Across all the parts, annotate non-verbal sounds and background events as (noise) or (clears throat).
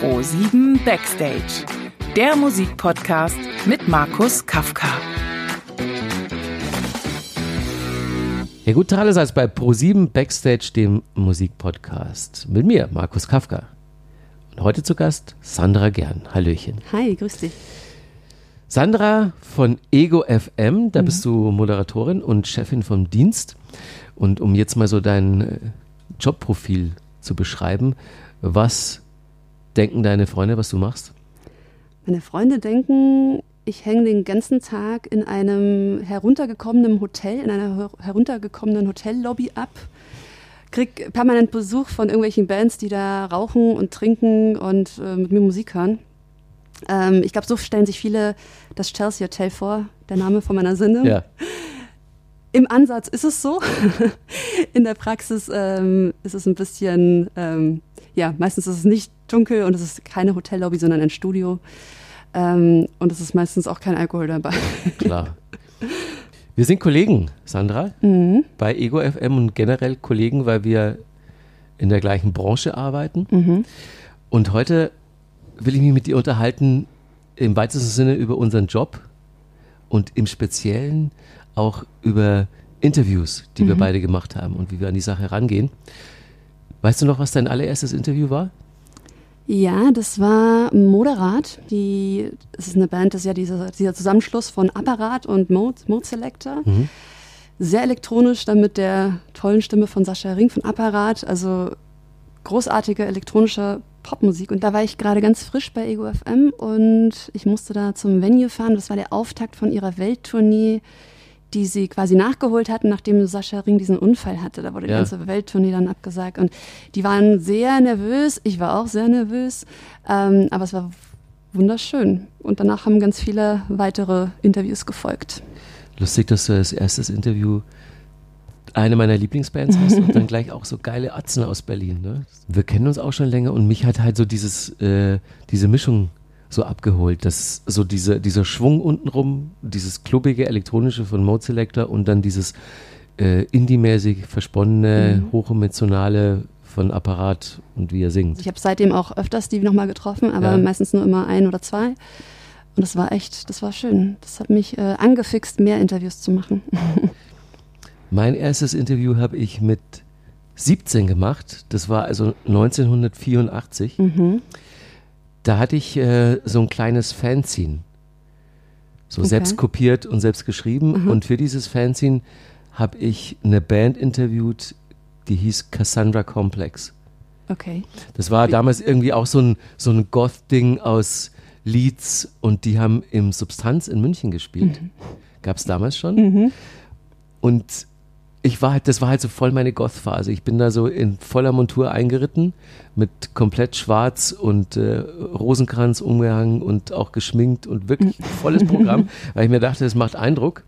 Pro7 Backstage, der Musikpodcast mit Markus Kafka. Ja, gut, allerseits bei Pro7 Backstage, dem Musikpodcast. Mit mir, Markus Kafka. Und heute zu Gast Sandra Gern. Hallöchen. Hi, grüß dich. Sandra von Ego FM, da mhm. bist du Moderatorin und Chefin vom Dienst. Und um jetzt mal so dein äh, Jobprofil zu beschreiben, was denken deine Freunde, was du machst? Meine Freunde denken, ich hänge den ganzen Tag in einem heruntergekommenen Hotel, in einer heruntergekommenen Hotellobby ab, krieg permanent Besuch von irgendwelchen Bands, die da rauchen und trinken und äh, mit mir Musik hören. Ähm, ich glaube, so stellen sich viele das Chelsea Hotel vor, der Name von meiner Sendung. Ja. Im Ansatz ist es so. (laughs) In der Praxis ähm, ist es ein bisschen, ähm, ja, meistens ist es nicht dunkel und es ist keine Hotellobby, sondern ein Studio. Ähm, und es ist meistens auch kein Alkohol dabei. (laughs) Klar. Wir sind Kollegen, Sandra, mhm. bei Ego FM und generell Kollegen, weil wir in der gleichen Branche arbeiten. Mhm. Und heute will ich mich mit dir unterhalten im weitesten Sinne über unseren Job und im Speziellen auch über Interviews, die mhm. wir beide gemacht haben und wie wir an die Sache rangehen. Weißt du noch, was dein allererstes Interview war? Ja, das war Moderat. Die, das ist eine Band, das ist ja dieser, dieser Zusammenschluss von Apparat und Mode, Mode Selector. Mhm. Sehr elektronisch, dann mit der tollen Stimme von Sascha Ring von Apparat. Also großartige elektronische Popmusik. Und da war ich gerade ganz frisch bei Ego FM und ich musste da zum Venue fahren. Das war der Auftakt von ihrer Welttournee die sie quasi nachgeholt hatten, nachdem Sascha Ring diesen Unfall hatte. Da wurde ja. die ganze Welttournee dann abgesagt. Und die waren sehr nervös. Ich war auch sehr nervös. Ähm, aber es war wunderschön. Und danach haben ganz viele weitere Interviews gefolgt. Lustig, dass du als erstes Interview eine meiner Lieblingsbands hast und dann gleich auch so geile Atzen aus Berlin. Ne? Wir kennen uns auch schon länger und mich hat halt so dieses, äh, diese Mischung so abgeholt. dass so diese, dieser Schwung untenrum, dieses klubbige elektronische von Mode Selector und dann dieses äh, indie-mäßig versponnene, mhm. hochemotionale von Apparat und wie er singt. Ich habe seitdem auch öfters die nochmal getroffen, aber ja. meistens nur immer ein oder zwei. Und das war echt, das war schön. Das hat mich äh, angefixt, mehr Interviews zu machen. (laughs) mein erstes Interview habe ich mit 17 gemacht. Das war also 1984. Mhm. Da hatte ich äh, so ein kleines Fanzine. So okay. selbst kopiert und selbst geschrieben. Mhm. Und für dieses Fanzine habe ich eine Band interviewt, die hieß Cassandra Complex. Okay. Das war damals irgendwie auch so ein, so ein Goth-Ding aus Leeds und die haben im Substanz in München gespielt. Mhm. Gab es damals schon. Mhm. Und ich war halt, das war halt so voll meine Goth-Phase. Ich bin da so in voller Montur eingeritten, mit komplett schwarz und äh, Rosenkranz umgehangen und auch geschminkt und wirklich volles Programm, (laughs) weil ich mir dachte, das macht Eindruck.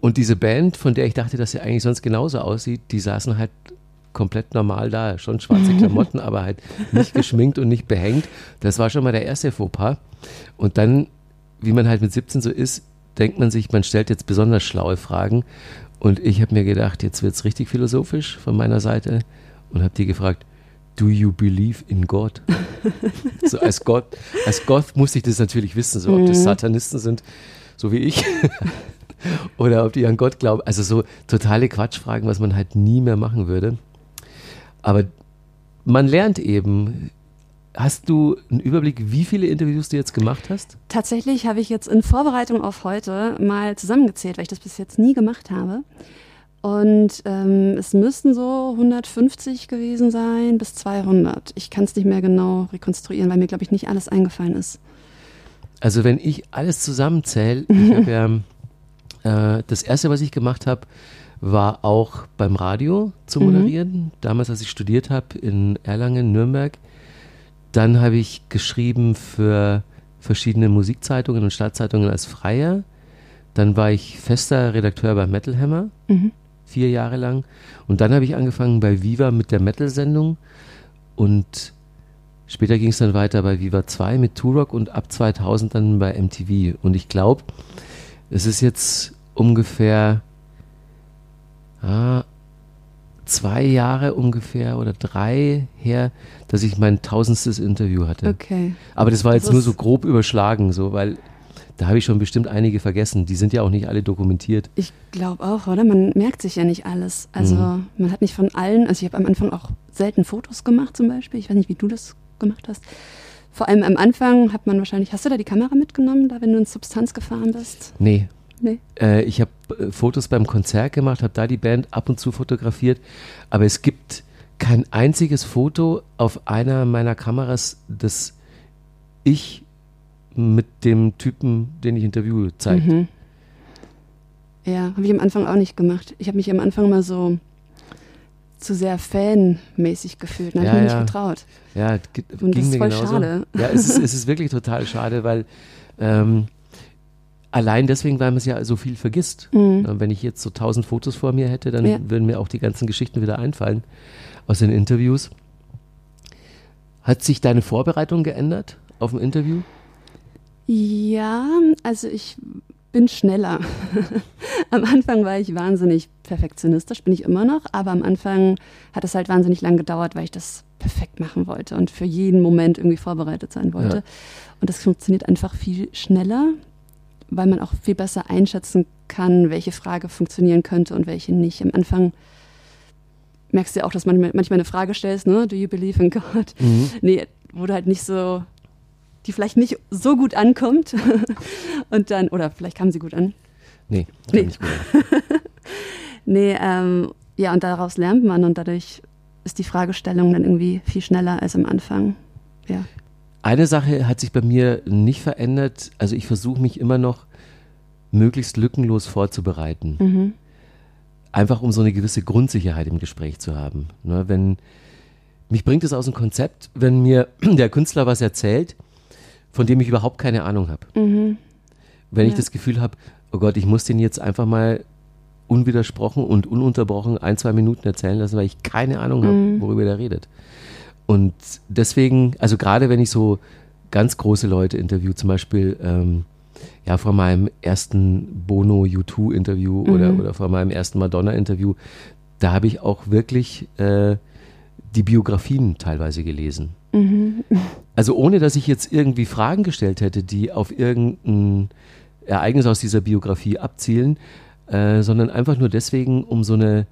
Und diese Band, von der ich dachte, dass sie eigentlich sonst genauso aussieht, die saßen halt komplett normal da, schon schwarze (laughs) Klamotten, aber halt nicht geschminkt und nicht behängt. Das war schon mal der erste Fauxpas. Und dann, wie man halt mit 17 so ist, denkt man sich, man stellt jetzt besonders schlaue Fragen und ich habe mir gedacht, jetzt wird es richtig philosophisch von meiner Seite und habe die gefragt, do you believe in God? (laughs) so als Gott, als Gott musste ich das natürlich wissen, so ob das mhm. Satanisten sind, so wie ich, (laughs) oder ob die an Gott glauben. Also so totale Quatschfragen, was man halt nie mehr machen würde. Aber man lernt eben, Hast du einen Überblick, wie viele Interviews du jetzt gemacht hast? Tatsächlich habe ich jetzt in Vorbereitung auf heute mal zusammengezählt, weil ich das bis jetzt nie gemacht habe. Und ähm, es müssten so 150 gewesen sein bis 200. Ich kann es nicht mehr genau rekonstruieren, weil mir, glaube ich, nicht alles eingefallen ist. Also wenn ich alles zusammenzähle, ich habe ja, (laughs) äh, das erste, was ich gemacht habe, war auch beim Radio zu moderieren. Mhm. Damals, als ich studiert habe in Erlangen, Nürnberg. Dann habe ich geschrieben für verschiedene Musikzeitungen und Stadtzeitungen als Freier. Dann war ich fester Redakteur bei Metal Hammer, mhm. vier Jahre lang. Und dann habe ich angefangen bei Viva mit der Metal-Sendung. Und später ging es dann weiter bei Viva 2 mit Turok und ab 2000 dann bei MTV. Und ich glaube, es ist jetzt ungefähr ah, zwei Jahre ungefähr oder drei her, dass ich mein tausendstes Interview hatte. Okay. Aber das war jetzt Das nur ist- so grob überschlagen, so, weil da habe ich schon bestimmt einige vergessen. Die sind ja auch nicht alle dokumentiert. Ich glaube auch, oder? Man merkt sich ja nicht alles. Also Mhm. man hat nicht von allen, also ich habe am Anfang auch selten Fotos gemacht zum Beispiel. Ich weiß nicht, wie du das gemacht hast. Vor allem am Anfang hat man wahrscheinlich, hast du da die Kamera mitgenommen, da wenn du in Substanz gefahren bist? Nee. Nee. Äh, ich habe äh, Fotos beim Konzert gemacht, habe da die Band ab und zu fotografiert, aber es gibt kein einziges Foto auf einer meiner Kameras, das ich mit dem Typen, den ich interviewe, zeigt. Mhm. Ja, habe ich am Anfang auch nicht gemacht. Ich habe mich am Anfang mal so zu sehr fanmäßig gefühlt. Da habe Ja, ich mir ja. nicht getraut. Ja, Und das ist voll genauso. schade. Ja, es ist, es (laughs) ist wirklich total schade, weil ähm, allein deswegen, weil man es ja so viel vergisst. Mhm. Wenn ich jetzt so tausend Fotos vor mir hätte, dann Ja. würden mir auch die ganzen Geschichten wieder einfallen aus den Interviews. Hat sich deine Vorbereitung geändert auf ein Interview? Ja, also ich bin schneller. (laughs) am Anfang war ich wahnsinnig perfektionistisch, bin ich immer noch, aber am Anfang hat es halt wahnsinnig lang gedauert, weil ich das perfekt machen wollte und für jeden Moment irgendwie vorbereitet sein wollte. Ja. Und das funktioniert einfach viel schneller, weil man auch viel besser einschätzen kann, welche Frage funktionieren könnte und welche nicht. Am Anfang merkst du ja auch, dass man manchmal eine Frage stellst, ne? Do you believe in God? Nee, wo du halt nicht so, die vielleicht nicht so gut ankommt. (laughs) und dann, oder vielleicht kam sie gut an. Nee, Nee. nicht (laughs) gut. Nee, ähm, ja, und daraus lernt man und dadurch ist die Fragestellung dann irgendwie viel schneller als am Anfang. Ja. Eine Sache hat sich bei mir nicht verändert. Also ich versuche mich immer noch möglichst lückenlos vorzubereiten. Mhm. einfach um so eine gewisse Grundsicherheit im Gespräch zu haben. Ne, wenn, mich bringt es aus dem Konzept, wenn mir (clears throat) der Künstler was erzählt, von dem ich überhaupt keine Ahnung habe. Mhm. Wenn ich Ja. das Gefühl habe, oh Gott, ich muss den jetzt einfach mal unwidersprochen und ununterbrochen ein, zwei Minuten erzählen lassen, weil ich keine Ahnung habe, Mhm. worüber der redet. Und deswegen, also gerade wenn ich so ganz große Leute interview, zum Beispiel ähm, ja vor meinem ersten Bono U2 Interview oder, Mhm. oder vor meinem ersten Madonna Interview, da habe ich auch wirklich äh, die Biografien teilweise gelesen. Mhm. Also ohne, dass ich jetzt irgendwie Fragen gestellt hätte, die auf irgendein Ereignis aus dieser Biografie abzielen, äh, sondern einfach nur deswegen, um so eine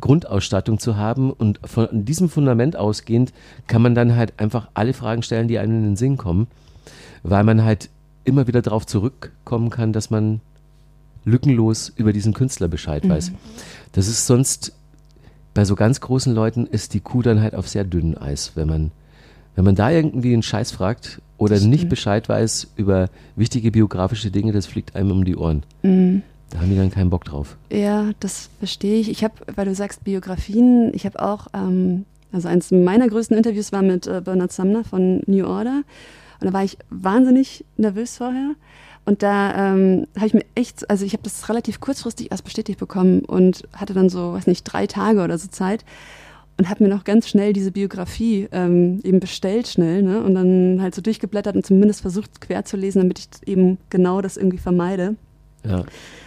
Grundausstattung zu haben und von diesem Fundament ausgehend kann man dann halt einfach alle Fragen stellen, die einem in den Sinn kommen, weil man halt immer wieder darauf zurückkommen kann, dass man lückenlos über diesen Künstler Bescheid weiß. Das ist sonst bei so ganz großen Leuten ist die Kuh dann halt auf sehr dünnem Eis, wenn man wenn man da irgendwie einen Scheiß fragt oder nicht. Bescheid weiß über wichtige biografische Dinge, das fliegt einem um die Ohren. Mhm. Da haben die dann keinen Bock drauf. Ja, das verstehe ich. Ich habe, weil du sagst Biografien, ich habe auch, ähm, also eins meiner größten Interviews war mit äh, Bernard Sumner von New Order. Und da war ich wahnsinnig nervös vorher. Und da ähm, habe ich mir echt, also ich habe das relativ kurzfristig erst bestätigt bekommen und hatte dann so, weiß nicht, drei Tage oder so Zeit und habe mir noch ganz schnell diese Biografie ähm, eben bestellt schnell ne? und dann halt so durchgeblättert und zumindest versucht quer zu lesen, damit ich eben genau das irgendwie vermeide. Ja.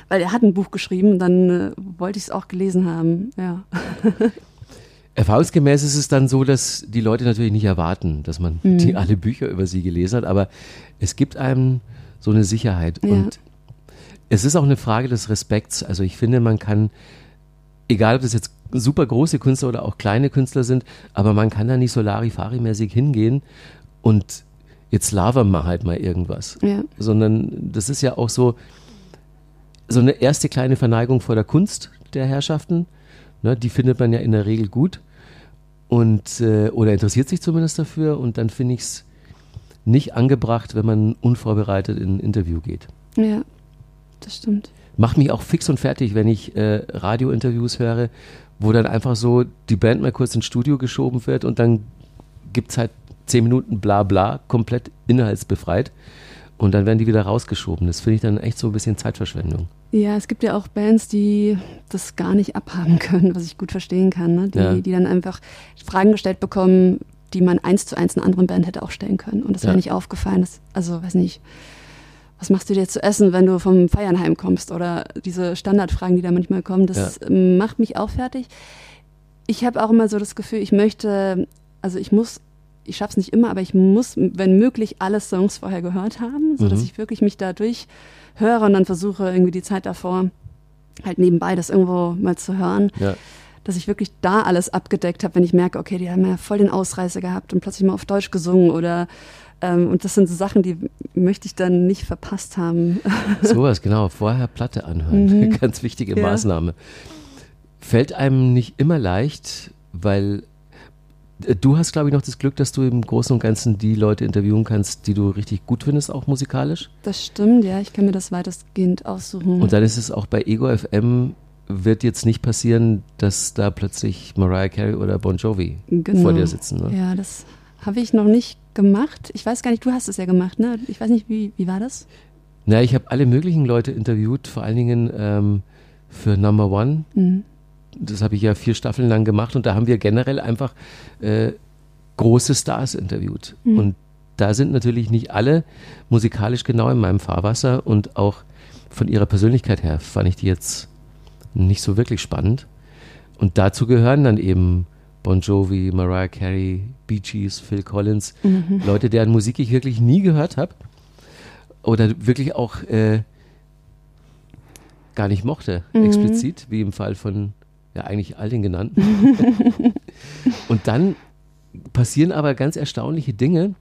Weil er hat ein Buch geschrieben, dann äh, wollte ich es auch gelesen haben. Ja. (laughs) Erfahrungsgemäß ist es dann so, dass die Leute natürlich nicht erwarten, dass man Mhm. die alle Bücher über sie gelesen hat, aber es gibt einem so eine Sicherheit. Ja. Und es ist auch eine Frage des Respekts. Also ich finde, man kann, egal ob das jetzt super große Künstler oder auch kleine Künstler sind, aber man kann da nicht so Larifari-mäßig hingehen und jetzt labern wir halt mal irgendwas. Ja. Sondern das ist ja auch so, so eine erste kleine Verneigung vor der Kunst der Herrschaften. Ne, die findet man ja in der Regel gut und äh, oder interessiert sich zumindest dafür und dann finde ich es nicht angebracht, wenn man unvorbereitet in ein Interview geht. ja, das stimmt. Macht mich auch fix und fertig, wenn ich äh, Radiointerviews höre, wo dann einfach so die Band mal kurz ins Studio geschoben wird und dann gibt es halt zehn Minuten bla bla, komplett inhaltsbefreit und dann werden die wieder rausgeschoben. Das finde ich dann echt so ein bisschen Zeitverschwendung. Ja, es gibt ja auch Bands, die das gar nicht abhaben (laughs) können, was ich gut verstehen kann. Ne? Die, Ja. die dann einfach Fragen gestellt bekommen, die man eins zu eins einer anderen Band hätte auch stellen können. Und das wäre Ja. nicht aufgefallen. Das, also, weiß nicht, was machst du dir zu essen, wenn du vom Feiern heimkommst? Oder diese Standardfragen, die da manchmal kommen, das ähm, macht mich auch fertig. Ich habe auch immer so das Gefühl, ich möchte, also ich muss, ich schaffe es nicht immer, aber ich muss, wenn möglich, alle Songs vorher gehört haben, sodass Mhm. ich wirklich mich dadurch höre und dann versuche, irgendwie die Zeit davor halt nebenbei das irgendwo mal zu hören, Ja. dass ich wirklich da alles abgedeckt habe, wenn ich merke, okay, die haben ja voll den Ausreißer gehabt und plötzlich mal auf Deutsch gesungen oder ähm, und das sind so Sachen, die möchte ich dann nicht verpasst haben. (laughs) Sowas, genau. Vorher Platte anhören. (laughs) Ganz wichtige Mhm. Ja. Maßnahme. Fällt einem nicht immer leicht, weil du hast, glaube ich, noch das Glück, dass du im Großen und Ganzen die Leute interviewen kannst, die du richtig gut findest, auch musikalisch. Das stimmt, ja, ich kann mir das weitestgehend aussuchen. Und dann ist es auch bei Ego FM wird jetzt nicht passieren, dass da plötzlich Mariah Carey oder Bon Jovi Genau. vor dir sitzen. Ne? Ja, das habe ich noch nicht gemacht. Ich weiß gar nicht, du hast es ja gemacht, ne? Ich weiß nicht, wie, wie war das? Na, ich habe alle möglichen Leute interviewt, vor allen Dingen ähm, für Number One. Mhm. Das habe ich ja vier Staffeln lang gemacht und da haben wir generell einfach äh, große Stars interviewt. Mhm. Und da sind natürlich nicht alle musikalisch genau in meinem Fahrwasser und auch von ihrer Persönlichkeit her fand ich die jetzt nicht so wirklich spannend. Und dazu gehören dann eben Bon Jovi, Mariah Carey, Bee Gees, Phil Collins, Mhm. Leute, deren Musik ich wirklich nie gehört habe oder wirklich auch äh, gar nicht mochte, Mhm. explizit, wie im Fall von ja eigentlich all den genannten. (laughs) Und dann passieren aber ganz erstaunliche Dinge.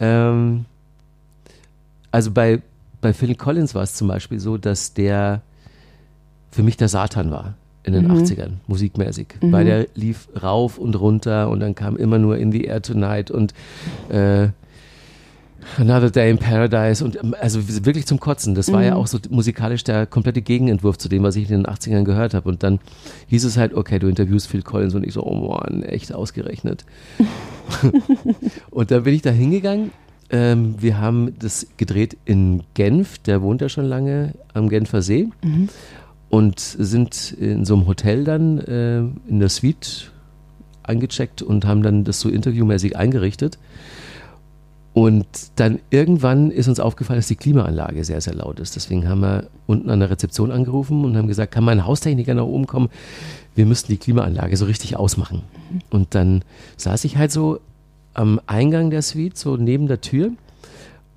Ähm, also bei, bei Phil Collins war es zum Beispiel so, dass der für mich der Satan war in den Mhm. 80ern, musikmäßig. Weil der lief rauf und runter und dann kam immer nur In the Air Tonight und äh, Another Day in Paradise und ähm, also wirklich zum Kotzen. Das war ja auch so musikalisch der komplette Gegenentwurf zu dem, was ich in den 80ern gehört habe. Und dann hieß es halt, okay, du interviewst Phil Collins und ich so, oh Mann, echt ausgerechnet. (laughs) und dann bin ich da hingegangen. Ähm, wir haben das gedreht in Genf, der wohnt ja schon lange am Genfer See und sind in so einem Hotel dann äh, in der Suite eingecheckt und haben dann das so interviewmäßig eingerichtet. Und dann irgendwann ist uns aufgefallen, dass die Klimaanlage sehr, sehr laut ist. Deswegen haben wir unten an der Rezeption angerufen und haben gesagt, kann mein Haustechniker nach oben kommen? Wir müssten die Klimaanlage so richtig ausmachen. Und dann saß ich halt so am Eingang der Suite, so neben der Tür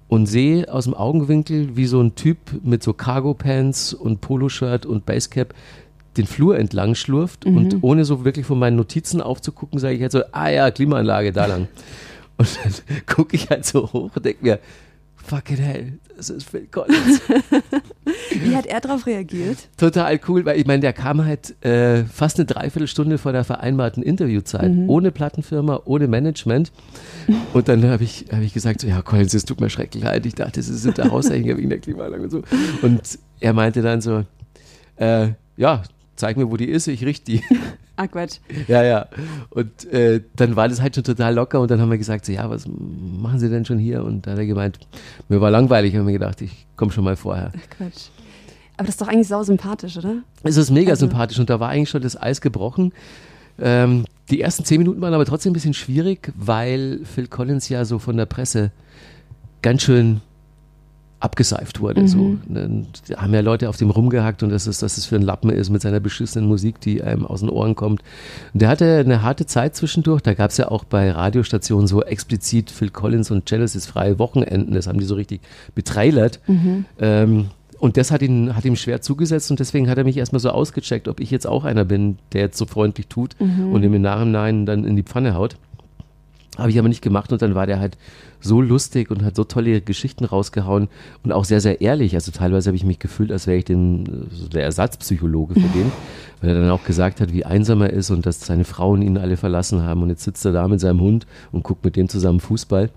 und sehe aus dem Augenwinkel, wie so ein Typ mit so Cargo-Pants und Poloshirt und Basecap den Flur entlang schlurft und ohne so wirklich von meinen Notizen aufzugucken, sage ich halt so, ah ja, Klimaanlage, da lang. Und dann (laughs) gucke ich halt so hoch und denke mir, fucking hell, das ist Phil Collins. (laughs) Wie hat er darauf reagiert? Total cool, weil ich meine, der kam halt äh, fast eine Dreiviertelstunde vor der vereinbarten Interviewzeit, ohne Plattenfirma, ohne Management. Und dann habe ich, hab ich gesagt, so, ja, Collins, es tut mir schrecklich leid. Ich dachte, Sie sind der Haushänger wegen der Klimaanlage und so. Und er meinte dann so, äh, ja, zeig mir, wo die ist, ich richte die. Ah, Quatsch. Ja, ja. Und äh, dann war das halt schon total locker und dann haben wir gesagt, so, ja, was machen Sie denn schon hier? Und da hat er gemeint, mir war langweilig, haben wir gedacht, ich komme schon mal vorher. Ach, Quatsch. Aber das ist doch eigentlich sau sympathisch, oder? Es ist mega Also- sympathisch und da war eigentlich schon das Eis gebrochen. Ähm, die ersten zehn Minuten waren aber trotzdem ein bisschen schwierig, weil Phil Collins ja so von der Presse ganz schön abgeseift wurde. So. Und Da haben ja Leute auf dem rumgehackt und dass es, dass es für ein Lappen ist mit seiner beschissenen Musik, die einem aus den Ohren kommt. Und der hatte eine harte Zeit zwischendurch. Da gab es ja auch bei Radiostationen so explizit Phil Collins und Genesis freie Wochenenden. Das haben die so richtig betrailert. Ähm, und das hat, ihn, hat ihm schwer zugesetzt und deswegen hat er mich erstmal so ausgecheckt, ob ich jetzt auch einer bin, der jetzt so freundlich tut und ihm im Nachhinein dann in die Pfanne haut. Habe ich aber nicht gemacht und dann war der halt so lustig und hat so tolle Geschichten rausgehauen und auch sehr, sehr ehrlich. Also teilweise habe ich mich gefühlt, als wäre ich den, so der Ersatzpsychologe für den, weil er dann auch gesagt hat, wie einsam er ist und dass seine Frauen ihn alle verlassen haben und jetzt sitzt er da mit seinem Hund und guckt mit dem zusammen Fußball.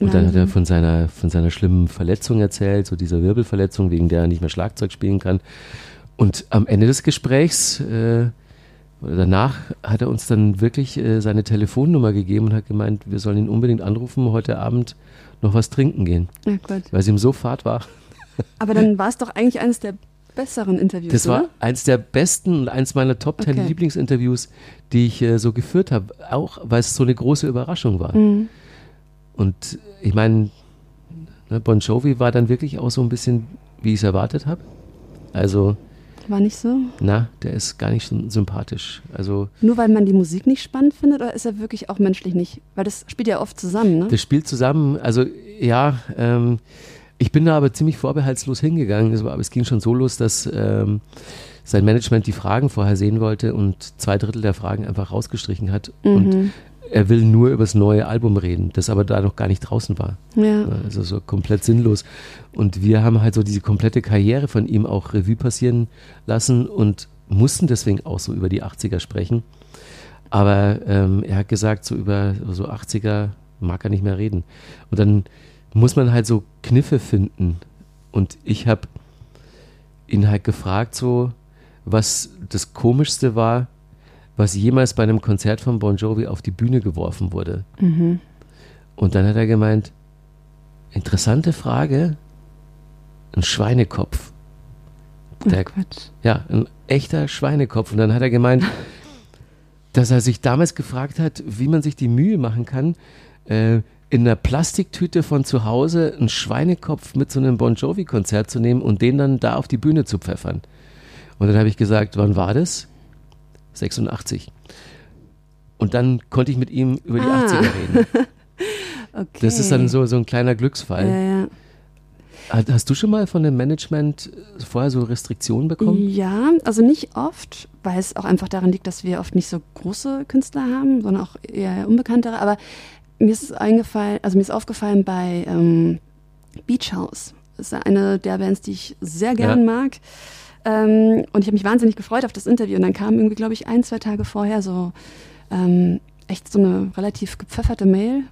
Und dann hat er von seiner, von seiner schlimmen Verletzung erzählt, so dieser Wirbelverletzung, wegen der er nicht mehr Schlagzeug spielen kann. Und am Ende des Gesprächs, äh, danach, hat er uns dann wirklich äh, seine Telefonnummer gegeben und hat gemeint, wir sollen ihn unbedingt anrufen, heute Abend noch was trinken gehen, Ja, Quatsch. weil es ihm so fad war. (laughs) Aber dann war es doch eigentlich eines der besseren Interviews, Das war oder? eins der besten und eins meiner Top Ten Okay. Lieblingsinterviews, die ich äh, so geführt habe, auch weil es so eine große Überraschung war. Mhm. Und ich meine, ne, Bon Jovi war dann wirklich auch so ein bisschen, wie ich es erwartet habe. Also War nicht so? Na, der ist gar nicht so sympathisch. Also Nur weil man die Musik nicht spannend findet oder ist er wirklich auch menschlich nicht? Weil das spielt ja oft zusammen, ne? das spielt zusammen. Also ja, ähm, ich bin da aber ziemlich vorbehaltslos hingegangen. Es, war, aber es ging schon so los, dass ähm, sein Management die Fragen vorher sehen wollte und zwei Drittel der Fragen einfach rausgestrichen hat. Und er will nur über das neue Album reden, das aber da noch gar nicht draußen war. Ja. Also so komplett sinnlos. Und wir haben halt so diese komplette Karriere von ihm auch Revue passieren lassen und mussten deswegen auch so über die 80er sprechen. Aber ähm, er hat gesagt, so über so 80er mag er nicht mehr reden. Und dann muss man halt so Kniffe finden. Und ich habe ihn halt gefragt, so, was das Komischste war, was jemals bei einem Konzert von Bon Jovi auf die Bühne geworfen wurde. Und dann hat er gemeint, interessante Frage, ein Schweinekopf. Der, oh Quatsch. ja, ein echter Schweinekopf. Und dann hat er gemeint, (laughs) dass er sich damals gefragt hat, wie man sich die Mühe machen kann, äh, in einer Plastiktüte von zu Hause einen Schweinekopf mit so einem Bon Jovi-Konzert zu nehmen und den dann da auf die Bühne zu pfeffern. Und dann habe ich gesagt, wann war das? 86. Und dann konnte ich mit ihm über die Ah. 80er reden. (laughs) Okay. Das ist dann so, so ein kleiner Glücksfall. Ja, ja. Hast- du schon mal von dem Management vorher so Restriktionen bekommen? Ja, also nicht oft, weil es auch einfach daran liegt, dass wir oft nicht so große Künstler haben, sondern auch eher unbekanntere. Aber mir ist eingefallen, also mir ist aufgefallen bei ähm, Beach House. Das ist eine der Bands, die ich sehr gern Ja. mag. Ähm, und ich habe mich wahnsinnig gefreut auf das Interview. Und dann kam irgendwie, glaube ich, ein, zwei Tage vorher so ähm, echt so eine relativ gepfefferte Mail,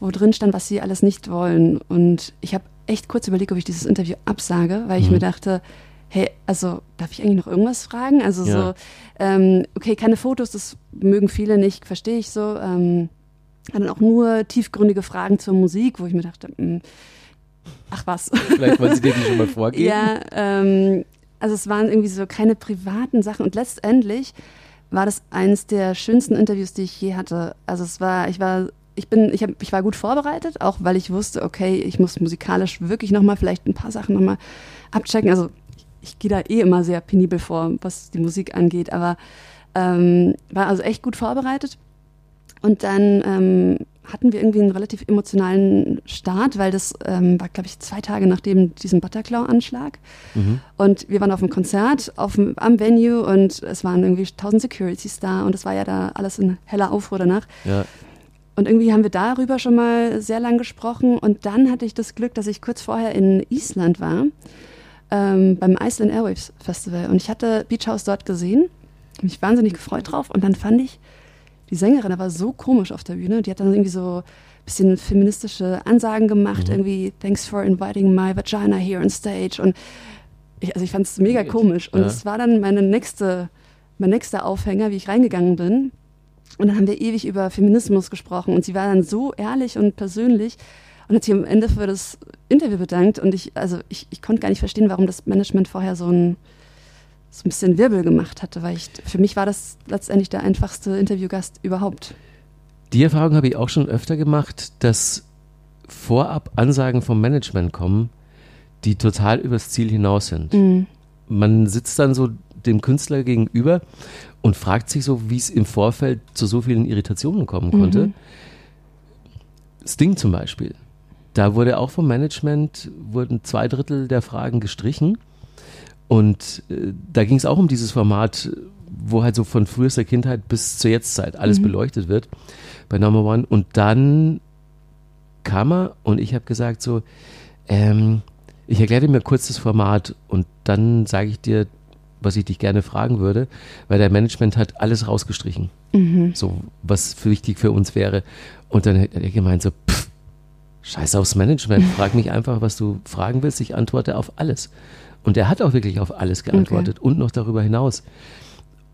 wo drin stand, was sie alles nicht wollen. Und ich habe echt kurz überlegt, ob ich dieses Interview absage, weil ich Mhm. mir dachte, hey, also darf ich eigentlich noch irgendwas fragen? Also Ja. so, ähm, okay, keine Fotos, das mögen viele nicht, verstehe ich so. Ähm, dann auch nur tiefgründige Fragen zur Musik, wo ich mir dachte, mh, ach was. Vielleicht wollen sie dir die schon mal vorgeben. (laughs) Ja, ähm, also es waren irgendwie so keine privaten Sachen und letztendlich war das eines der schönsten Interviews, die ich je hatte. Also es war, ich war, ich bin, ich, hab, ich war gut vorbereitet, auch weil ich wusste, okay, ich muss musikalisch wirklich nochmal vielleicht ein paar Sachen nochmal abchecken. Also ich, ich gehe da eh immer sehr penibel vor, was die Musik angeht, aber ähm, war also echt gut vorbereitet. Und dann ähm, hatten wir irgendwie einen relativ emotionalen Start, weil das ähm, war, glaube ich, zwei Tage nachdem diesem Butterclaw-Anschlag. Mhm. Und wir waren auf einem Konzert auf dem, am Venue und es waren irgendwie tausend Securities da und es war ja da alles in heller Aufruhr danach. Ja. Und irgendwie haben wir darüber schon mal sehr lang gesprochen und dann hatte ich das Glück, dass ich kurz vorher in Island war, ähm, beim Iceland Airwaves Festival und ich hatte Beach House dort gesehen, mich wahnsinnig gefreut drauf und dann fand ich, die Sängerin, da war so komisch auf der Bühne, die hat dann irgendwie so ein bisschen feministische Ansagen gemacht, irgendwie Thanks for inviting my vagina here on stage. Und ich, also ich fand es mega komisch. Und Ja. das war dann meine nächste, mein nächster Aufhänger, wie ich reingegangen bin. Und dann haben wir ewig über Feminismus gesprochen. Und sie war dann so ehrlich und persönlich und hat sich am Ende für das Interview bedankt. Und ich, also ich, ich konnte gar nicht verstehen, warum das Management vorher so ein, so ein bisschen Wirbel gemacht hatte, weil ich, für mich war das letztendlich der einfachste Interviewgast überhaupt. Die Erfahrung habe ich auch schon öfter gemacht, dass vorab Ansagen vom Management kommen, die total übers Ziel hinaus sind. Mhm. Man sitzt dann so dem Künstler gegenüber und fragt sich so, wie es im Vorfeld zu so vielen Irritationen kommen konnte. Mhm. Sting zum Beispiel. Da wurde auch vom Management, wurden zwei Drittel der Fragen gestrichen. Und äh, da ging es auch um dieses Format, wo halt so von frühester Kindheit bis zur Jetztzeit alles Mhm. beleuchtet wird bei Number One. Und dann kam er und ich habe gesagt so, ähm, ich erkläre dir mir kurz das Format und dann sage ich dir, was ich dich gerne fragen würde, weil der Management hat alles rausgestrichen, Mhm. so was für wichtig für uns wäre. Und dann hat er gemeint so, pff, scheiß aufs Management, frag mich einfach, was du fragen willst, ich antworte auf alles. Und er hat auch wirklich auf alles geantwortet und noch darüber hinaus.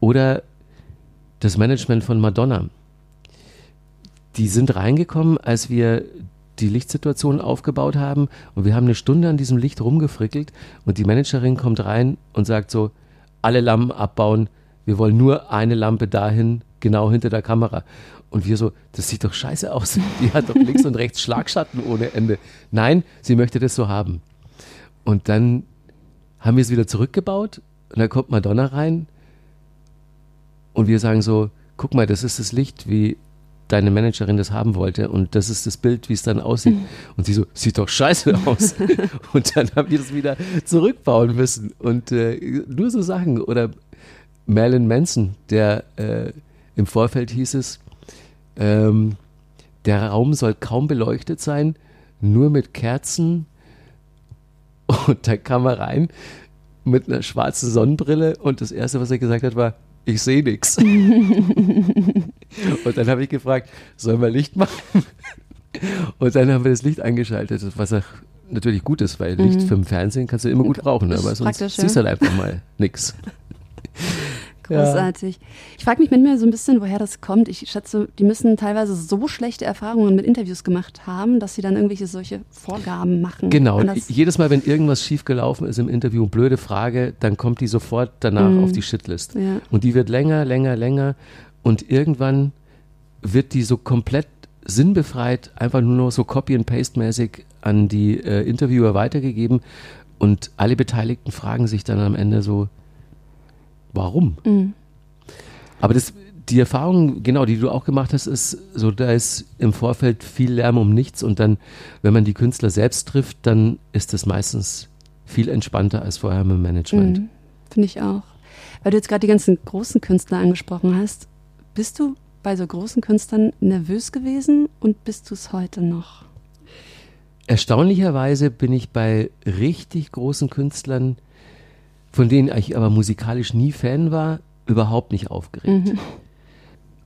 Oder das Management von Madonna. Die sind reingekommen, als wir die Lichtsituation aufgebaut haben und wir haben eine Stunde an diesem Licht rumgefrickelt und die Managerin kommt rein und sagt so, alle Lampen abbauen, wir wollen nur eine Lampe dahin, genau hinter der Kamera. Und wir so, das sieht doch scheiße aus, (laughs) die hat doch links und rechts Schlagschatten ohne Ende. Nein, sie möchte das so haben. Und dann haben wir es wieder zurückgebaut und da kommt Madonna rein und wir sagen so, guck mal, das ist das Licht, wie deine Managerin das haben wollte und das ist das Bild, wie es dann aussieht. Mhm. Und sie so, sieht doch scheiße aus. (laughs) und dann haben die das wieder zurückbauen müssen und äh, nur so Sachen. Oder Marilyn Manson, der äh, im Vorfeld hieß es, ähm, der Raum soll kaum beleuchtet sein, nur mit Kerzen. Und da kam er rein mit einer schwarzen Sonnenbrille und das Erste, was er gesagt hat, war, ich sehe nichts. (laughs) Und dann habe ich gefragt, sollen wir Licht machen? Und dann haben wir das Licht eingeschaltet, was auch natürlich gut ist, weil Licht mhm. für den Fernsehen kannst du immer gut brauchen, aber sonst siehst du halt einfach mal nichts. (laughs) Großartig. Ja. Ich frage mich manchmal so ein bisschen, woher das kommt. Ich schätze, die müssen teilweise so schlechte Erfahrungen mit Interviews gemacht haben, dass sie dann irgendwelche solche Vorgaben machen. Genau. Anders Jedes Mal, wenn irgendwas schiefgelaufen ist im Interview, blöde Frage, dann kommt die sofort danach mm. auf die Shitlist. Ja. Und die wird länger, länger, länger. Und irgendwann wird die so komplett sinnbefreit, einfach nur noch so Copy- and Paste-mäßig an die äh, Interviewer weitergegeben. Und alle Beteiligten fragen sich dann am Ende so, warum? Mhm. Aber das, die Erfahrung, genau, die du auch gemacht hast, ist so, da ist im Vorfeld viel Lärm um nichts und dann, wenn man die Künstler selbst trifft, dann ist das meistens viel entspannter als vorher mit dem Management. Mhm, Finde ich auch. Weil du jetzt gerade die ganzen großen Künstler angesprochen hast, bist du bei so großen Künstlern nervös gewesen und bist du es heute noch? Erstaunlicherweise bin ich bei richtig großen Künstlern von denen ich aber musikalisch nie Fan war, überhaupt nicht aufgeregt. Mhm.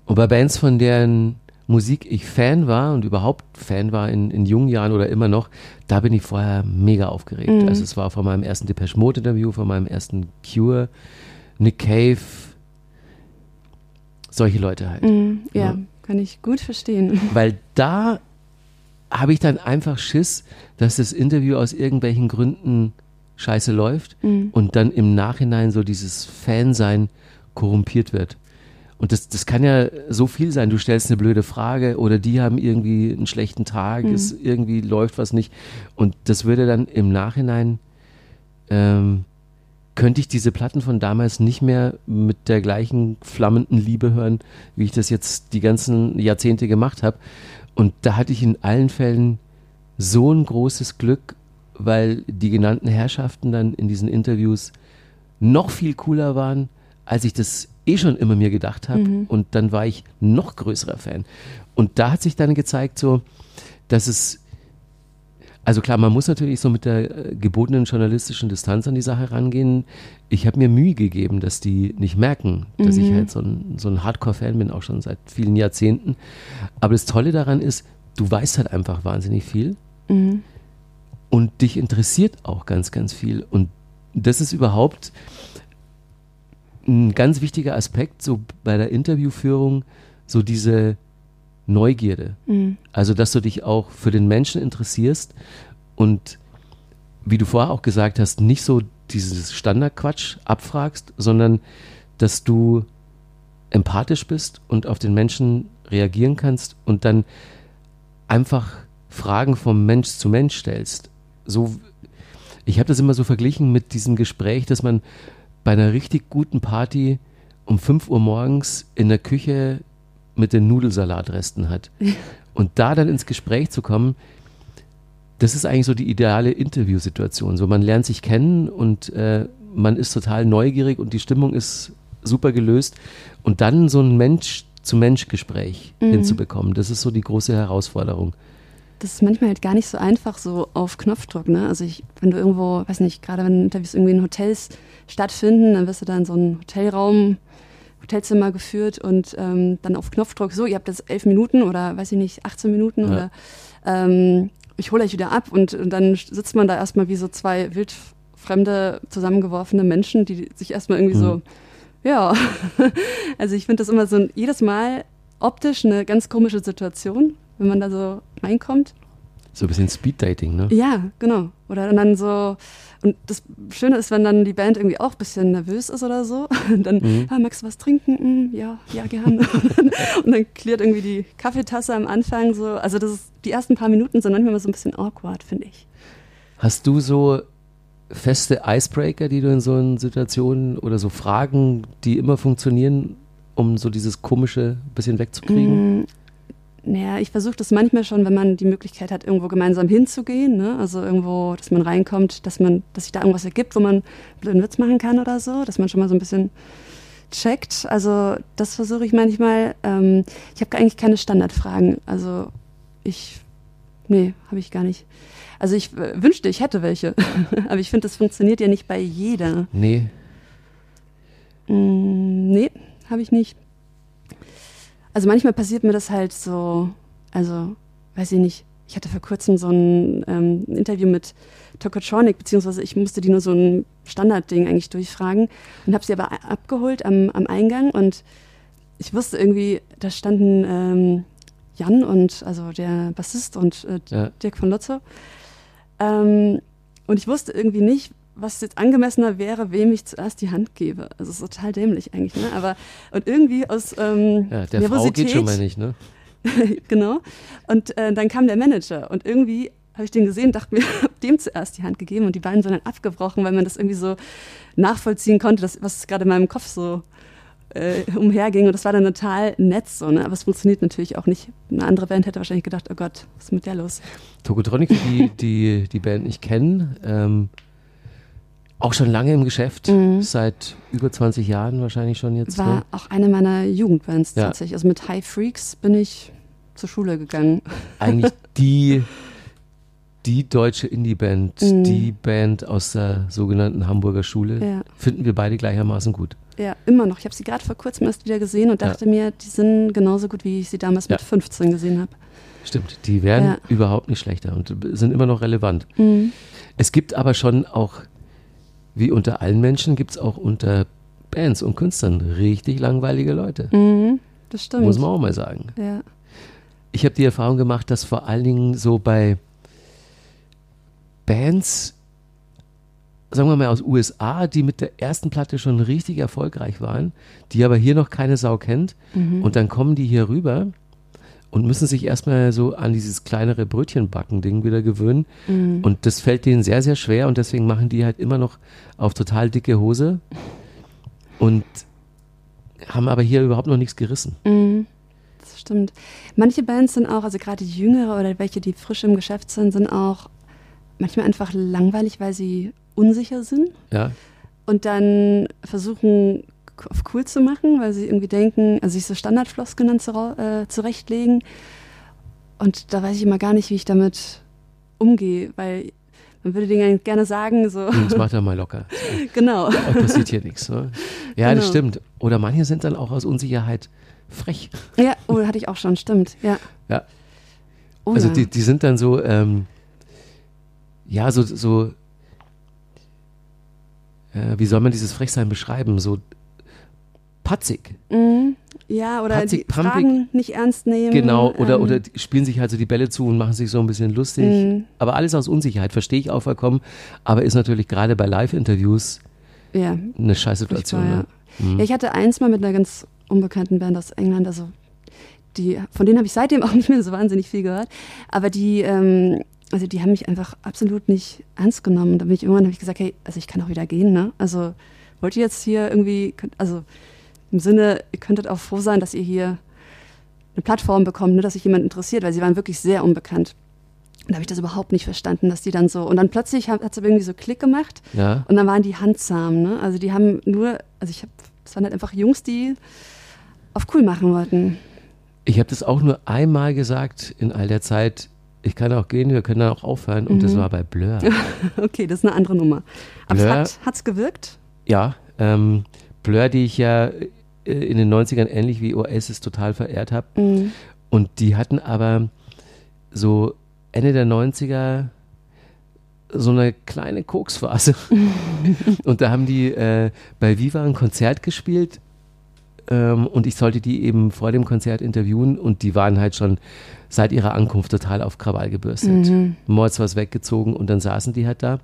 Und bei Bands, von deren Musik ich Fan war und überhaupt Fan war in, in jungen Jahren oder immer noch, da bin ich vorher mega aufgeregt. Mhm. Also es war von meinem ersten Depeche Mode Interview, von meinem ersten Cure, Nick Cave, solche Leute halt. Mhm. Ja, ja, kann ich gut verstehen. (laughs) Weil da habe ich dann einfach Schiss, dass das Interview aus irgendwelchen Gründen scheiße läuft mhm. und dann im Nachhinein so dieses Fansein korrumpiert wird. Und das, das kann ja so viel sein. Du stellst eine blöde Frage oder die haben irgendwie einen schlechten Tag, mhm. es irgendwie läuft was nicht. Und das würde dann im Nachhinein, ähm, könnte ich diese Platten von damals nicht mehr mit der gleichen flammenden Liebe hören, wie ich das jetzt die ganzen Jahrzehnte gemacht habe. Und da hatte ich in allen Fällen so ein großes Glück weil die genannten Herrschaften dann in diesen Interviews noch viel cooler waren, als ich das eh schon immer mir gedacht habe. Mhm. Und dann war ich noch größerer Fan. Und da hat sich dann gezeigt, so, dass es also klar, man muss natürlich so mit der äh, gebotenen journalistischen Distanz an die Sache rangehen. Ich habe mir Mühe gegeben, dass die nicht merken, dass mhm. ich halt so ein, so ein Hardcore-Fan bin, auch schon seit vielen Jahrzehnten. Aber das Tolle daran ist, du weißt halt einfach wahnsinnig viel. Mhm. Und dich interessiert auch ganz, ganz viel. Und das ist überhaupt ein ganz wichtiger Aspekt so bei der Interviewführung, so diese Neugierde. Mhm. Also, dass du dich auch für den Menschen interessierst und wie du vorher auch gesagt hast, nicht so dieses Standardquatsch abfragst, sondern dass du empathisch bist und auf den Menschen reagieren kannst und dann einfach Fragen vom Mensch zu Mensch stellst so, ich habe das immer so verglichen mit diesem Gespräch, dass man bei einer richtig guten Party um 5 Uhr morgens in der Küche mit den Nudelsalatresten hat. (laughs) Und da dann ins Gespräch zu kommen, das ist eigentlich so die ideale Interviewsituation. So, man lernt sich kennen und äh, man ist total neugierig und die Stimmung ist super gelöst. Und dann so ein Mensch-zu-Mensch-Gespräch mhm. hinzubekommen, das ist so die große Herausforderung das ist manchmal halt gar nicht so einfach so auf Knopfdruck. Ne? Also ich, wenn du irgendwo, weiß nicht, gerade wenn Interviews irgendwie in Hotels stattfinden, dann wirst du da in so einen Hotelraum, Hotelzimmer geführt und ähm, dann auf Knopfdruck, so, ihr habt jetzt elf Minuten oder weiß ich nicht, 18 Minuten ja. oder ähm, ich hole euch wieder ab und, und dann sitzt man da erstmal wie so zwei wildfremde, zusammengeworfene Menschen, die sich erstmal irgendwie mhm. so, ja, (laughs) also ich finde das immer so ein, jedes Mal optisch eine ganz komische Situation, wenn man da so reinkommt. So ein bisschen Speeddating, ne? Ja, genau. Oder dann so, und das Schöne ist, wenn dann die Band irgendwie auch ein bisschen nervös ist oder so, (laughs) dann, mhm. ah, magst du was trinken? Mm, ja, ja, gerne. (laughs) und dann klärt irgendwie die Kaffeetasse am Anfang so. Also das ist, die ersten paar Minuten sind manchmal so ein bisschen awkward, finde ich. Hast du so feste Icebreaker, die du in so einen Situationen oder so Fragen, die immer funktionieren, um so dieses komische bisschen wegzukriegen? Naja, ich versuche das manchmal schon, wenn man die Möglichkeit hat, irgendwo gemeinsam hinzugehen, ne? also irgendwo, dass man reinkommt, dass man, dass sich da irgendwas ergibt, wo man einen Witz machen kann oder so, dass man schon mal so ein bisschen checkt. Also das versuche ich manchmal. Ähm, ich habe eigentlich keine Standardfragen. Also ich, nee, habe ich gar nicht. Also ich äh, wünschte, ich hätte welche. (laughs) Aber ich finde, das funktioniert ja nicht bei jeder. Nee. Mm, nee, habe ich nicht. Also manchmal passiert mir das halt so, also weiß ich nicht. Ich hatte vor kurzem so ein ähm, Interview mit Tokotronic, beziehungsweise ich musste die nur so ein Standardding eigentlich durchfragen und habe sie aber abgeholt am, am Eingang und ich wusste irgendwie, da standen ähm, Jan und also der Bassist und äh, ja. Dirk von Lotzo. Ähm, und ich wusste irgendwie nicht, was jetzt angemessener wäre, wem ich zuerst die Hand gebe. Also ist total dämlich eigentlich, ne? Aber und irgendwie aus ähm, ja, der Frau geht schon mal nicht, ne? (laughs) genau. Und äh, dann kam der Manager und irgendwie habe ich den gesehen, dachte mir, (laughs) habe dem zuerst die Hand gegeben und die beiden sind dann abgebrochen, weil man das irgendwie so nachvollziehen konnte, dass, was gerade in meinem Kopf so äh, umherging. Und das war dann total nett so, ne? aber es funktioniert natürlich auch nicht. Eine andere Band hätte wahrscheinlich gedacht, oh Gott, was ist mit der los? Tokotronic, die die, die Band nicht kennen, ähm, auch schon lange im Geschäft, mhm. seit über 20 Jahren wahrscheinlich schon jetzt. War ne? auch eine meiner Jugendbands ja. tatsächlich. Also mit High Freaks bin ich zur Schule gegangen. (laughs) Eigentlich die die deutsche Indie-Band, mhm. die Band aus der sogenannten Hamburger Schule, ja. finden wir beide gleichermaßen gut. Ja, immer noch. Ich habe sie gerade vor kurzem erst wieder gesehen und dachte ja. mir, die sind genauso gut, wie ich sie damals mit 15 gesehen habe. Stimmt, die werden überhaupt nicht schlechter und sind immer noch relevant. Mhm. Es gibt aber schon auch, wie unter allen Menschen, gibt es auch unter Bands und Künstlern richtig langweilige Leute. Mhm, das stimmt. Muss man auch mal sagen. Ja. Ich habe die Erfahrung gemacht, dass vor allen Dingen so bei Bands, sagen wir mal aus USA, die mit der ersten Platte schon richtig erfolgreich waren, die aber hier noch keine Sau kennt. Mhm. Und dann kommen die hier rüber und müssen sich erstmal so an dieses kleinere Brötchenbacken-Ding wieder gewöhnen. Mhm. Und das fällt denen sehr, sehr schwer und deswegen machen die halt immer noch auf total dicke Hose und haben aber hier überhaupt noch nichts gerissen. Mhm. Das stimmt. Manche Bands sind auch, also gerade die jüngere oder welche, die frisch im Geschäft sind, sind auch manchmal einfach langweilig, weil sie unsicher sind. Ja. Und dann versuchen, auf cool zu machen, weil sie irgendwie denken, also sich so Standardfloskeln dann zu, äh, zurechtlegen. Und da weiß ich immer gar nicht, wie ich damit umgehe, weil man würde denen gerne sagen, so. Das macht er mal locker. (laughs) genau. Da passiert hier nichts. Ne? Ja, genau. das stimmt. Oder manche sind dann auch aus Unsicherheit frech. Ja, oh, hatte ich auch schon, stimmt, ja. Ja. Oh, also ja. Die, die sind dann so, ähm, ja, so, so äh, wie soll man dieses Frechsein beschreiben? So patzig. Mhm. Ja, oder patzig, die pumpig. Fragen nicht ernst nehmen. Genau, oder, ähm. oder spielen sich halt so die Bälle zu und machen sich so ein bisschen lustig. Mhm. Aber alles aus Unsicherheit, verstehe ich auch vollkommen. Aber ist natürlich gerade bei Live-Interviews ja. eine Scheißsituation. Ja. Ne? Mhm. ja, ich hatte eins mal mit einer ganz unbekannten Band aus England, also die, von denen habe ich seitdem (laughs) auch nicht mehr so wahnsinnig viel gehört. Aber die, ähm, also die haben mich einfach absolut nicht ernst genommen. Da bin ich irgendwann habe ich gesagt, hey, also ich kann auch wieder gehen, ne? Also wollt ihr jetzt hier irgendwie, also im Sinne, ihr könntet auch froh sein, dass ihr hier eine Plattform bekommt, ne, dass sich jemand interessiert, weil sie waren wirklich sehr unbekannt. Und da habe ich das überhaupt nicht verstanden, dass die dann so. Und dann plötzlich hat es irgendwie so Klick gemacht. Ja. Und dann waren die handsam, ne? Also die haben nur, also ich habe, das waren halt einfach Jungs, die auf cool machen wollten. Ich habe das auch nur einmal gesagt in all der Zeit, ich kann auch gehen, wir können dann auch aufhören. Und mhm. das war bei Blur. (laughs) okay, das ist eine andere Nummer. Aber Blur, hat es gewirkt? Ja, ähm, Blur, die ich ja in den 90ern ähnlich wie Oasis total verehrt habe. Mhm. Und die hatten aber so Ende der 90er so eine kleine Koksphase. (laughs) und da haben die äh, bei Viva ein Konzert gespielt ähm, und ich sollte die eben vor dem Konzert interviewen und die waren halt schon seit ihrer Ankunft total auf Krawall gebürstet. Mhm. Mords was weggezogen und dann saßen die halt da.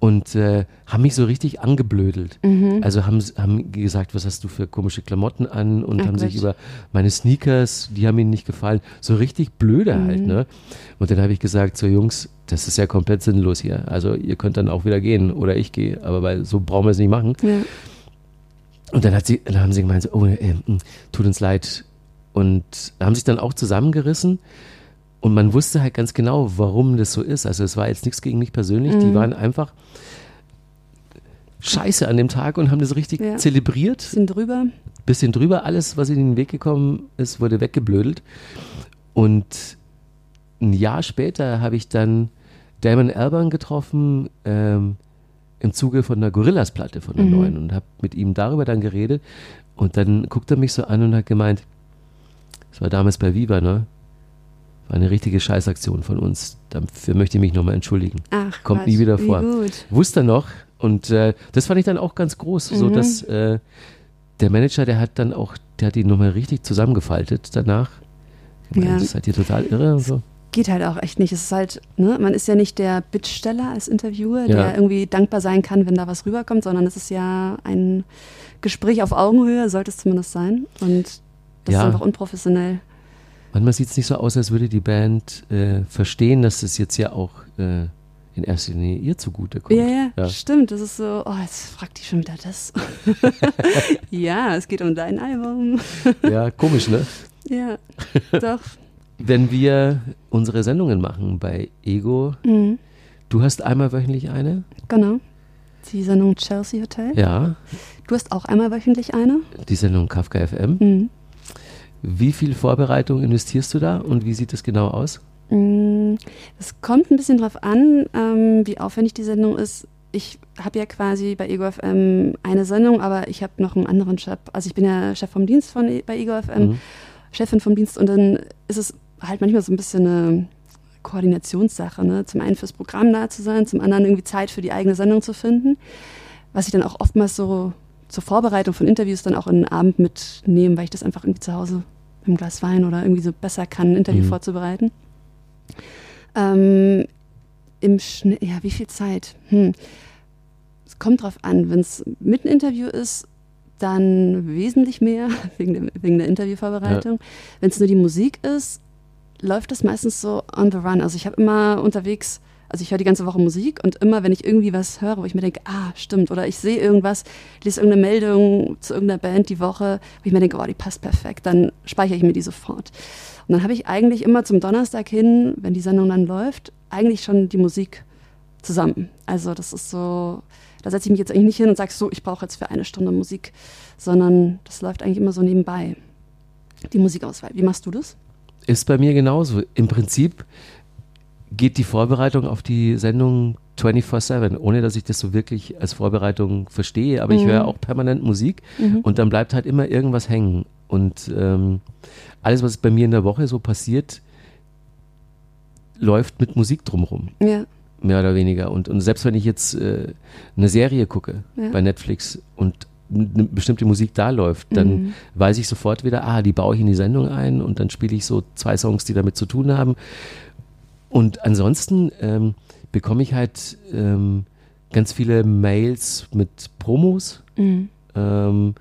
Und äh, haben mich so richtig angeblödelt. Also haben, haben gesagt, was hast du für komische Klamotten an und Ach haben sich über meine Sneakers, die haben ihnen nicht gefallen, so richtig blöde halt. Ne? Und dann habe ich gesagt, so Jungs, das ist ja komplett sinnlos hier. Also ihr könnt dann auch wieder gehen oder ich gehe, aber weil so brauchen wir es nicht machen. Ja. Und dann, hat sie, dann haben sie gemeint, so, oh, äh, tut uns leid. Und haben sich dann auch zusammengerissen. Und man wusste halt ganz genau, warum das so ist. Also es war jetzt nichts gegen mich persönlich. Die waren einfach scheiße an dem Tag und haben das richtig Ja. zelebriert. Sind drüber. Bisschen drüber. Alles, was in den Weg gekommen ist, wurde weggeblödelt. Und ein Jahr später habe ich dann Damon Albarn getroffen ähm, im Zuge von der Gorillas-Platte von der neuen und habe mit ihm darüber dann geredet. Und dann guckt er mich so an und hat gemeint, das war damals bei Viva, ne? War eine richtige Scheißaktion von uns. Dafür möchte ich mich nochmal entschuldigen. Ach, Kommt Quatsch, nie wieder wie vor. Wusste noch. Und äh, das fand ich dann auch ganz groß, so Mhm. dass äh, der Manager, der hat dann auch, der hat ihn nochmal richtig zusammengefaltet danach. Meine, Ja. Das seid ihr total irre und so. Geht halt auch echt nicht. Es ist halt, ne, man ist ja nicht der Bittsteller als Interviewer, Ja. der irgendwie dankbar sein kann, wenn da was rüberkommt, sondern es ist ja ein Gespräch auf Augenhöhe, sollte es zumindest sein. Und das Ja. ist einfach unprofessionell. Manchmal sieht es nicht so aus, als würde die Band äh, verstehen, dass es jetzt ja auch äh, in erster Linie ihr zugute kommt. Ja, ja, Ja. stimmt. Das ist so, oh, jetzt fragt die schon wieder das. (laughs) ja, es geht um dein Album. ja, komisch, ne? (laughs) ja, doch. Wenn wir unsere Sendungen machen bei Ego, Mhm. du hast einmal wöchentlich eine? Genau. Die Sendung Chelsea Hotel. Ja. Du hast auch einmal wöchentlich eine. Die Sendung Kafka FM. Mhm. Wie viel Vorbereitung investierst du da und wie sieht das genau aus? Mm, Es kommt ein bisschen drauf an, ähm, wie aufwendig die Sendung ist. Ich habe ja quasi bei Ego FM eine Sendung, aber ich habe noch einen anderen Chef. Also ich bin ja Chef vom Dienst von, E- bei Ego FM, Mhm. Chefin vom Dienst und dann ist es halt manchmal so ein bisschen eine Koordinationssache. Ne? Zum einen fürs Programm da zu sein, zum anderen irgendwie Zeit für die eigene Sendung zu finden. Was ich dann auch oftmals so zur Vorbereitung von Interviews dann auch in den Abend mitnehme, weil ich das einfach irgendwie zu Hause mit einem Glas Wein oder irgendwie so besser kann, ein Interview Mhm. vorzubereiten. Ähm, Im Schnitt, ja, wie viel Zeit? Hm. Es kommt drauf an. Wenn es mit einem Interview ist, dann wesentlich mehr, (laughs) wegen, dem, wegen der Interviewvorbereitung. Wenn es nur die Musik ist, läuft das meistens so on the run. Also ich habe immer unterwegs, also ich höre die ganze Woche Musik und immer, wenn ich irgendwie was höre, wo ich mir denke, ah, stimmt, oder ich sehe irgendwas, lese irgendeine Meldung zu irgendeiner Band die Woche, wo ich mir denke, oh, die passt perfekt, dann speichere ich mir die sofort. Und dann habe ich eigentlich immer zum Donnerstag hin, wenn die Sendung dann läuft, eigentlich schon die Musik zusammen. Also das ist so, da setze ich mich jetzt eigentlich nicht hin und sage so, ich brauche jetzt für eine Stunde Musik, sondern das läuft eigentlich immer so nebenbei. Die Musikauswahl. Wie machst du das? Ist bei mir genauso. Im Prinzip geht die Vorbereitung auf die Sendung 24-7, ohne dass ich das so wirklich als Vorbereitung verstehe. Aber ich höre auch permanent Musik und dann bleibt halt immer irgendwas hängen. Und ähm, alles, was bei mir in der Woche so passiert, läuft mit Musik drumherum, Ja. mehr oder weniger. Und, und selbst wenn ich jetzt äh, eine Serie gucke Ja. bei Netflix und eine bestimmte Musik da läuft, dann Mhm. weiß ich sofort wieder, ah, die baue ich in die Sendung ein und dann spiele ich so zwei Songs, die damit zu tun haben. Und ansonsten ähm, bekomme ich halt ähm, ganz viele Mails mit Promos Mhm. ähm,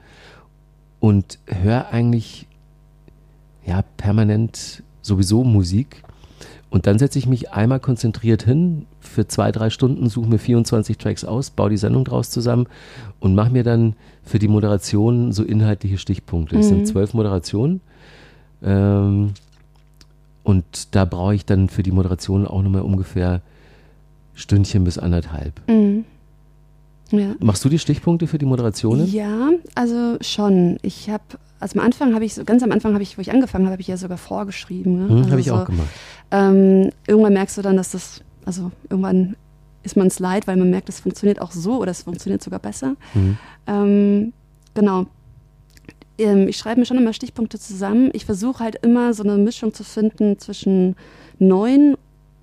und höre eigentlich ja permanent sowieso Musik. Und dann setze ich mich einmal konzentriert hin für zwei, drei Stunden, suche mir 24 Tracks aus, baue die Sendung draus zusammen und mache mir dann für die Moderation so inhaltliche Stichpunkte. Es Mhm. sind zwölf Moderationen. Ähm, und da brauche ich dann für die Moderation auch nochmal ungefähr Stündchen bis anderthalb. Mhm. Ja. Machst du die Stichpunkte für die Moderationen? Ja, also schon. Ich habe, also am Anfang habe ich so, ganz am Anfang habe ich, wo ich angefangen habe, habe ich ja sogar vorgeschrieben. Ne? Hm, also Habe ich so, auch gemacht. Ähm, irgendwann merkst du dann, dass das, also irgendwann ist man es leid, weil man merkt, es funktioniert auch so oder es funktioniert sogar besser. Mhm. Ähm, genau. Ähm, ich schreibe mir schon immer Stichpunkte zusammen. Ich versuche halt immer so eine Mischung zu finden zwischen neuen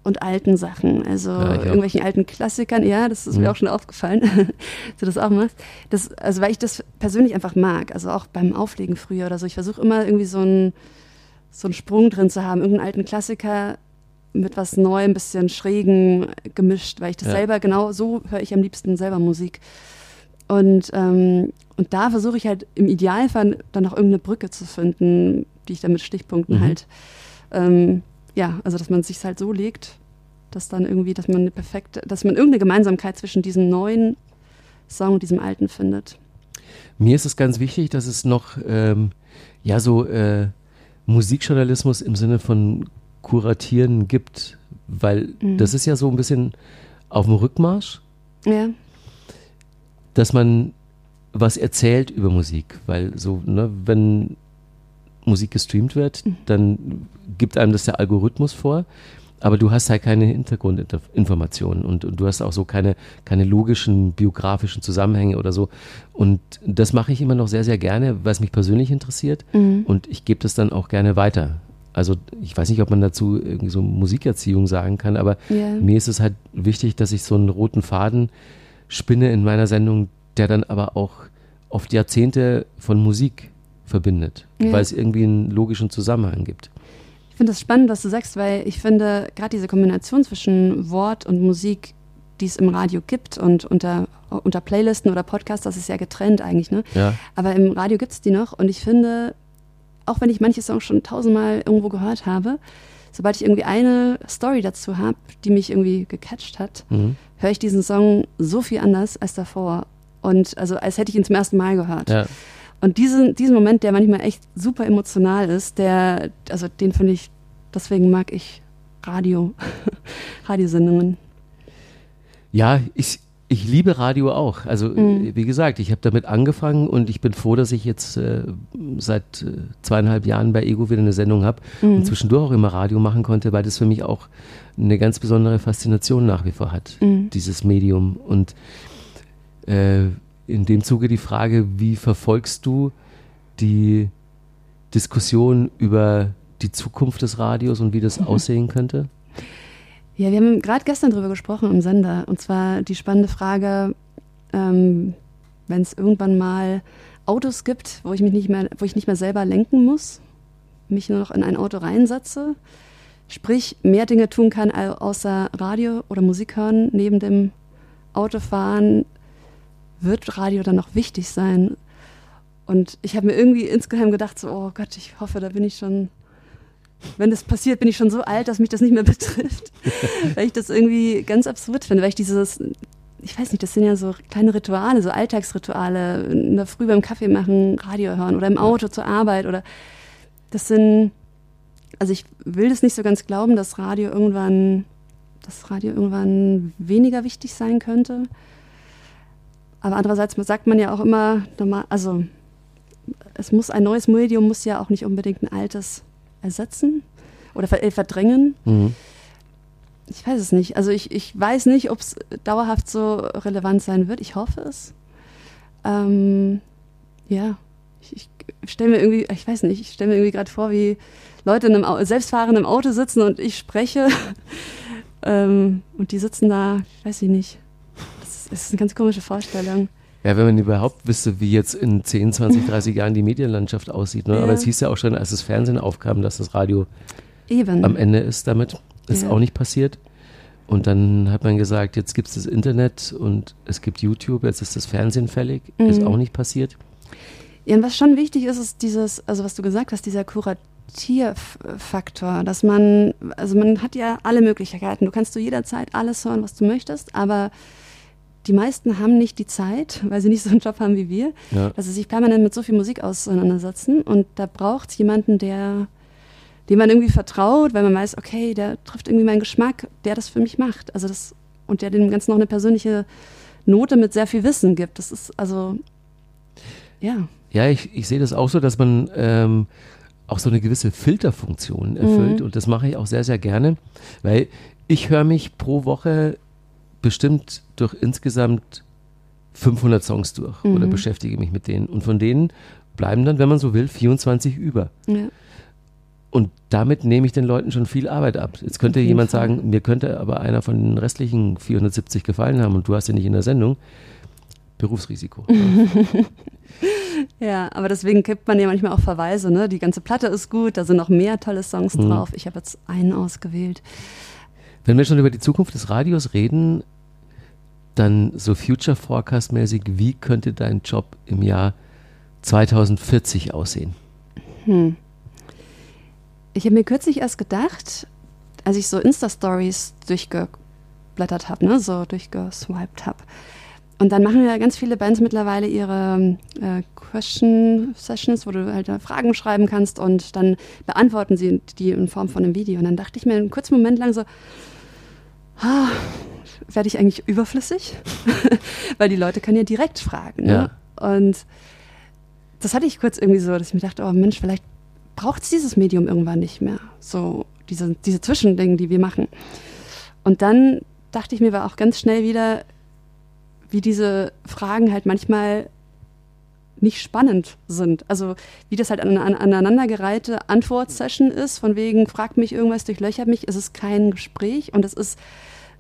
und alten Sachen. Also Ja, irgendwelchen alten Klassikern. Ja, das ist Mhm. mir auch schon aufgefallen, (laughs) dass du das auch machst. Das, also weil ich das persönlich einfach mag. Also auch beim Auflegen früher oder so. Ich versuche immer irgendwie so einen, so einen Sprung drin zu haben. Irgendeinen alten Klassiker mit was Neuem, ein bisschen Schrägen gemischt, weil ich das Ja. selber genau so höre ich am liebsten selber Musik. Und, ähm, und da versuche ich halt im Idealfall dann noch irgendeine Brücke zu finden, die ich dann mit Stichpunkten Mhm. halt, ähm, ja, also dass man sich halt so legt, dass dann irgendwie, dass man eine perfekte, dass man irgendeine Gemeinsamkeit zwischen diesem neuen Song und diesem alten findet. Mir ist es ganz wichtig, dass es noch ähm, ja so äh, Musikjournalismus im Sinne von Kuratieren gibt, weil Mhm. das ist ja so ein bisschen auf dem Rückmarsch, Ja, dass man was erzählt über Musik, weil so, ne, wenn Musik gestreamt wird, Mhm. dann gibt einem das der Algorithmus vor, aber du hast halt keine Hintergrundinformationen und, und du hast auch so keine, keine logischen biografischen Zusammenhänge oder so. Und das mache ich immer noch sehr, sehr gerne, weil es mich persönlich interessiert Mhm. und ich gebe das dann auch gerne weiter. Also ich weiß nicht, ob man dazu irgendwie so Musikerziehung sagen kann, aber ja. mir ist es halt wichtig, dass ich so einen roten Faden spinne in meiner Sendung, der dann aber auch oft Jahrzehnte von Musik verbindet, Ja. weil es irgendwie einen logischen Zusammenhang gibt. Ich finde das spannend, was du sagst, weil ich finde, gerade diese Kombination zwischen Wort und Musik, die es im Radio gibt und unter, unter Playlisten oder Podcasts, das ist ja getrennt eigentlich, ne? Ja, Aber im Radio gibt es die noch und ich finde, auch wenn ich manche Songs schon tausendmal irgendwo gehört habe, sobald ich irgendwie eine Story dazu habe, die mich irgendwie gecatcht hat, mhm. höre ich diesen Song so viel anders als davor. Und also als hätte ich ihn zum ersten Mal gehört. ja. Und diesen, diesen Moment, der manchmal echt super emotional ist, der, also den finde ich, deswegen mag ich Radio, (laughs) Radiosendungen. ja ich, ich liebe Radio auch. Also Mhm. wie gesagt, ich habe damit angefangen und ich bin froh, dass ich jetzt äh, seit äh, zweieinhalb Jahren bei Ego wieder eine Sendung habe Mhm. und zwischendurch auch immer Radio machen konnte, weil das für mich auch eine ganz besondere Faszination nach wie vor hat, Mhm. dieses Medium. Und äh, in dem Zuge die Frage, wie verfolgst du die Diskussion über die Zukunft des Radios und wie das Mhm. aussehen könnte? Ja, wir haben gerade gestern drüber gesprochen im Sender. Und zwar die spannende Frage, ähm, wenn es irgendwann mal Autos gibt, wo ich mich nicht mehr, wo ich nicht mehr selber lenken muss, mich nur noch in ein Auto reinsetze, sprich mehr Dinge tun kann au- außer Radio oder Musik hören neben dem Autofahren, wird Radio dann noch wichtig sein? Und ich habe mir irgendwie insgeheim gedacht, so, oh Gott, ich hoffe, da bin ich schon, wenn das passiert, bin ich schon so alt, dass mich das nicht mehr (laughs) betrifft. weil ich das irgendwie ganz absurd finde, weil ich dieses, ich weiß nicht, das sind ja so kleine Rituale, so Alltagsrituale, in der Früh beim Kaffee machen, Radio hören oder im Auto zur Arbeit oder das sind, also ich will das nicht so ganz glauben, dass Radio irgendwann, dass Radio irgendwann weniger wichtig sein könnte. Aber andererseits sagt man ja auch immer, also es muss ein neues Medium muss ja auch nicht unbedingt ein altes ersetzen oder äh, verdrängen. Mhm. Ich weiß es nicht. Also ich, ich weiß nicht, ob es dauerhaft so relevant sein wird. Ich hoffe es. Ähm, ja, ich, ich stelle mir irgendwie, ich weiß nicht, ich stelle mir irgendwie gerade vor, wie Leute in einem selbstfahrenden Auto sitzen und ich spreche (laughs) ähm, und die sitzen da, ich weiß ich nicht. Das ist, ist eine ganz komische Vorstellung. Ja, wenn man überhaupt wüsste, wie jetzt in 10, 20, 30 Jahren die Medienlandschaft aussieht. Ne? Ja. Aber es hieß ja auch schon, als das Fernsehen aufkam, dass das Radio Eben. am Ende ist damit. Ist Ja. auch nicht passiert. Und dann hat man gesagt, jetzt gibt es das Internet und es gibt YouTube, jetzt ist das Fernsehen fällig. Ist Mhm. auch nicht passiert. Ja, und was schon wichtig ist, ist dieses, also was du gesagt hast, dieser Kuratierfaktor, dass man, also man hat ja alle Möglichkeiten. Du kannst zu jeder Zeit alles hören, was du möchtest, aber die meisten haben nicht die Zeit, weil sie nicht so einen Job haben wie wir, Ja. dass sie sich permanent mit so viel Musik auseinandersetzen. Und da braucht es jemanden, der, dem man irgendwie vertraut, weil man weiß, okay, der trifft irgendwie meinen Geschmack, der das für mich macht. Also das, und der dem Ganzen noch eine persönliche Note mit sehr viel Wissen gibt. Das ist also, ja. Ja, ich, ich sehe das auch so, dass man ähm, auch so eine gewisse Filterfunktion erfüllt. Mhm. Und das mache ich auch sehr, sehr gerne, weil ich höre mich pro Woche bestimmt durch insgesamt 500 Songs durch oder Mhm. beschäftige mich mit denen. Und von denen bleiben dann, wenn man so will, 24 über. ja. Und damit nehme ich den Leuten schon viel Arbeit ab. Jetzt könnte jeden jemand sagen, mir könnte aber einer von den restlichen 470 gefallen haben und du hast ja nicht in der Sendung. Berufsrisiko. (laughs) Ja, aber deswegen gibt man ja manchmal auch Verweise, ne? Die ganze Platte ist gut, da sind noch mehr tolle Songs mhm. drauf. Ich habe jetzt einen ausgewählt. Wenn wir schon über die Zukunft des Radios reden, dann so Future Forecast mäßig, wie könnte dein Job im Jahr 2040 aussehen? Hm. Ich habe mir kürzlich erst gedacht, als ich so Insta-Stories durchgeblättert habe, ne, so durchgeswiped habe. Und dann machen ja ganz viele Bands mittlerweile ihre äh, Question Sessions, wo du halt Fragen schreiben kannst und dann beantworten sie die in Form von einem Video. Und dann dachte ich mir einen kurzen Moment lang so, ah, werde ich eigentlich überflüssig? (laughs) Weil die Leute können ja direkt fragen. Ne? Ja. Und das hatte ich kurz irgendwie so, dass ich mir dachte, oh Mensch, vielleicht braucht es dieses Medium irgendwann nicht mehr. So diese, diese Zwischendinge, die wir machen. Und dann dachte ich mir aber auch ganz schnell wieder, wie diese Fragen halt manchmal nicht spannend sind. Also wie das halt eine an, aneinandergereihte Antwortsession ist, von wegen, fragt mich irgendwas, durchlöchert mich, es ist kein Gespräch und es ist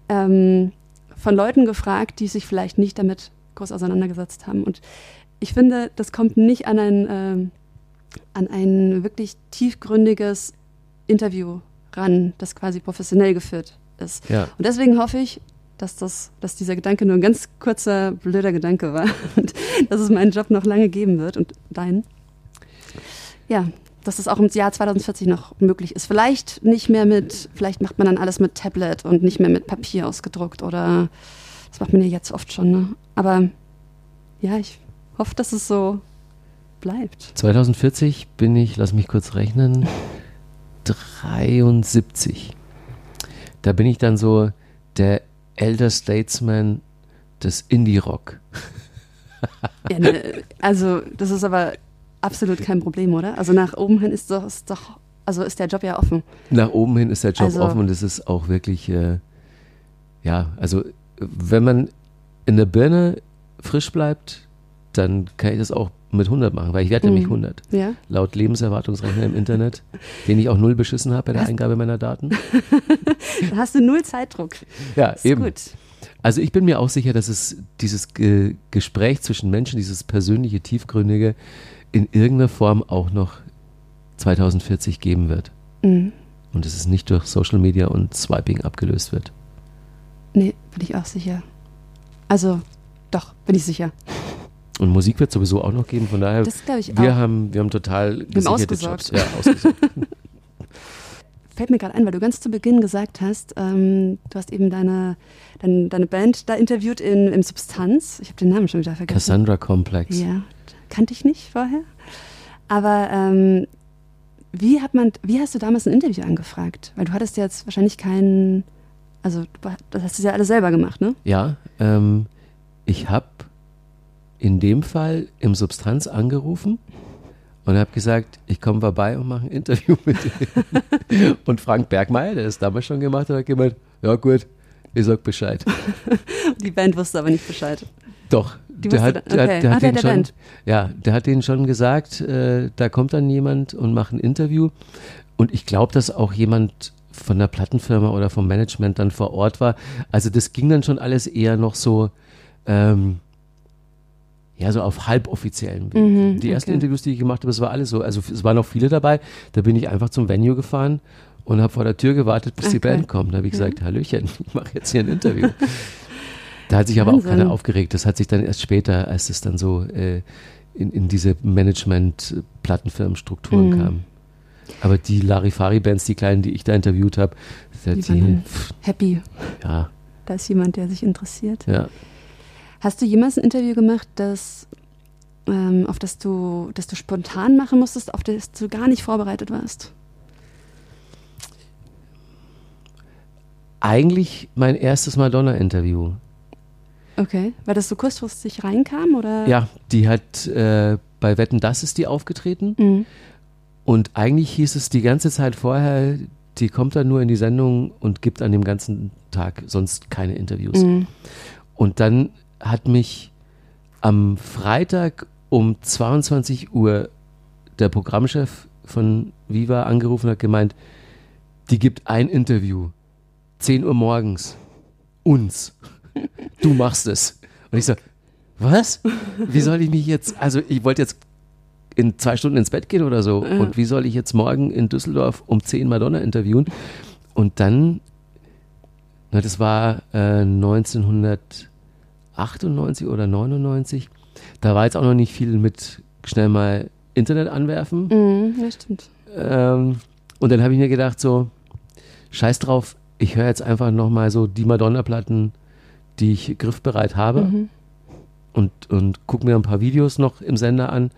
ähm, von Leuten gefragt, die sich vielleicht nicht damit groß auseinandergesetzt haben. Und ich finde, das kommt nicht an ein, äh, an ein wirklich tiefgründiges Interview ran, das quasi professionell geführt ist. Ja. Und deswegen hoffe ich, dass, das, dass dieser Gedanke nur ein ganz kurzer, blöder Gedanke war (laughs) und dass es meinen Job noch lange geben wird und deinen. Ja, dass es auch im Jahr 2040 noch möglich ist. Vielleicht nicht mehr mit, vielleicht macht man dann alles mit Tablet und nicht mehr mit Papier ausgedruckt oder das macht man ja jetzt oft schon. Ne? Aber ja, ich hoffe, dass es so bleibt. 2040 bin ich, lass mich kurz rechnen, (laughs) 73. Da bin ich dann so der Elder Statesman des Indie-Rock. ja, ne, also das ist aber absolut kein Problem, oder? Also nach oben hin ist doch, ist doch also ist der Job ja offen. Nach oben hin ist der Job also, offen und es ist auch wirklich, äh, ja, also wenn man in der Birne frisch bleibt, dann kann ich das auch mit 100 machen, weil ich werde nämlich 100. Mhm. Ja. Laut Lebenserwartungsrechner im Internet, (laughs) den ich auch null beschissen habe bei der Eingabe meiner Daten. (laughs) da hast du null Zeitdruck. Ja, ist eben. Gut. Also ich bin mir auch sicher, dass es dieses Ge Gespräch zwischen Menschen, dieses persönliche, tiefgründige, in irgendeiner Form auch noch 2040 geben wird. Mhm. Und dass es nicht durch Social Media und Swiping abgelöst wird. Nee, bin ich auch sicher. Also, doch, bin ich sicher. Und Musik wird sowieso auch noch geben, von daher. Das glaube ich wir auch. Haben, wir haben total gesicherte Jobs. Ja. (laughs) Fällt mir gerade ein, weil du ganz zu Beginn gesagt hast, ähm, du hast eben deine, deine, deine, Band da interviewt in, im Substanz. Ich habe den Namen schon wieder vergessen. Cassandra Complex. Ja, kannte ich nicht vorher. Aber ähm, wie, hat man, wie hast du damals ein Interview angefragt? Weil du hattest ja jetzt wahrscheinlich keinen, also du hast es ja alles selber gemacht, ne? Ja, ähm, ich habe in dem Fall im Substanz angerufen und habe gesagt, ich komme vorbei und mache ein Interview (laughs) mit dir. und Frank Bergmeier, der es damals schon gemacht hat, hat gemeint, ja gut, ich sag Bescheid. (laughs) Die Band wusste aber nicht Bescheid. Doch, der hat, okay. der, der, hat den schon, ja, der hat denen schon gesagt, äh, da kommt dann jemand und macht ein Interview. Und ich glaube, dass auch jemand von der Plattenfirma oder vom Management dann vor Ort war. Also das ging dann schon alles eher noch so, ähm, ja, so auf halboffiziellen Weg. Mhm, die ersten okay. Interviews, die ich gemacht habe, es war alles so. Also es waren noch viele dabei. Da bin ich einfach zum Venue gefahren und habe vor der Tür gewartet, bis okay. die Band kommt. Da habe ich gesagt, Hallöchen, (laughs) ich mache jetzt hier ein Interview. (laughs) da hat sich aber Wahnsinn. auch keiner aufgeregt. Das hat sich dann erst später, als es dann so äh, in, in diese Management-Plattenfirmenstrukturen mhm. kam. Aber die Larifari-Bands, die kleinen, die ich da interviewt habe, die, die happy. Ja. Da ist jemand, der sich interessiert. Ja. Hast du jemals ein Interview gemacht, das, ähm, auf das du, das du spontan machen musstest, auf das du gar nicht vorbereitet warst? Eigentlich mein erstes Madonna-Interview. Okay, weil das so kurzfristig reinkam, oder? Ja, die hat äh, bei Wetten, das ist die aufgetreten. Mhm. Und eigentlich hieß es die ganze Zeit vorher, die kommt dann nur in die Sendung und gibt an dem ganzen Tag sonst keine Interviews. Mhm. Und dann hat mich am Freitag um 22 Uhr der Programmchef von Viva angerufen und hat gemeint, die gibt ein Interview. 10 Uhr morgens. Uns. Du machst es. Und ich so, was? Wie soll ich mich jetzt, also ich wollte jetzt in zwei Stunden ins Bett gehen oder so. Ja. Und wie soll ich jetzt morgen in Düsseldorf um 10 Madonna interviewen? Und dann, na, das war äh, 1998 oder 99. Da war jetzt auch noch nicht viel mit schnell mal Internet anwerfen. Mhm, ja, stimmt. Ähm, und dann habe ich mir gedacht, so, scheiß drauf, ich höre jetzt einfach nochmal so die Madonna-Platten, die ich griffbereit habe. Mhm. Und, und gucke mir ein paar Videos noch im Sender an.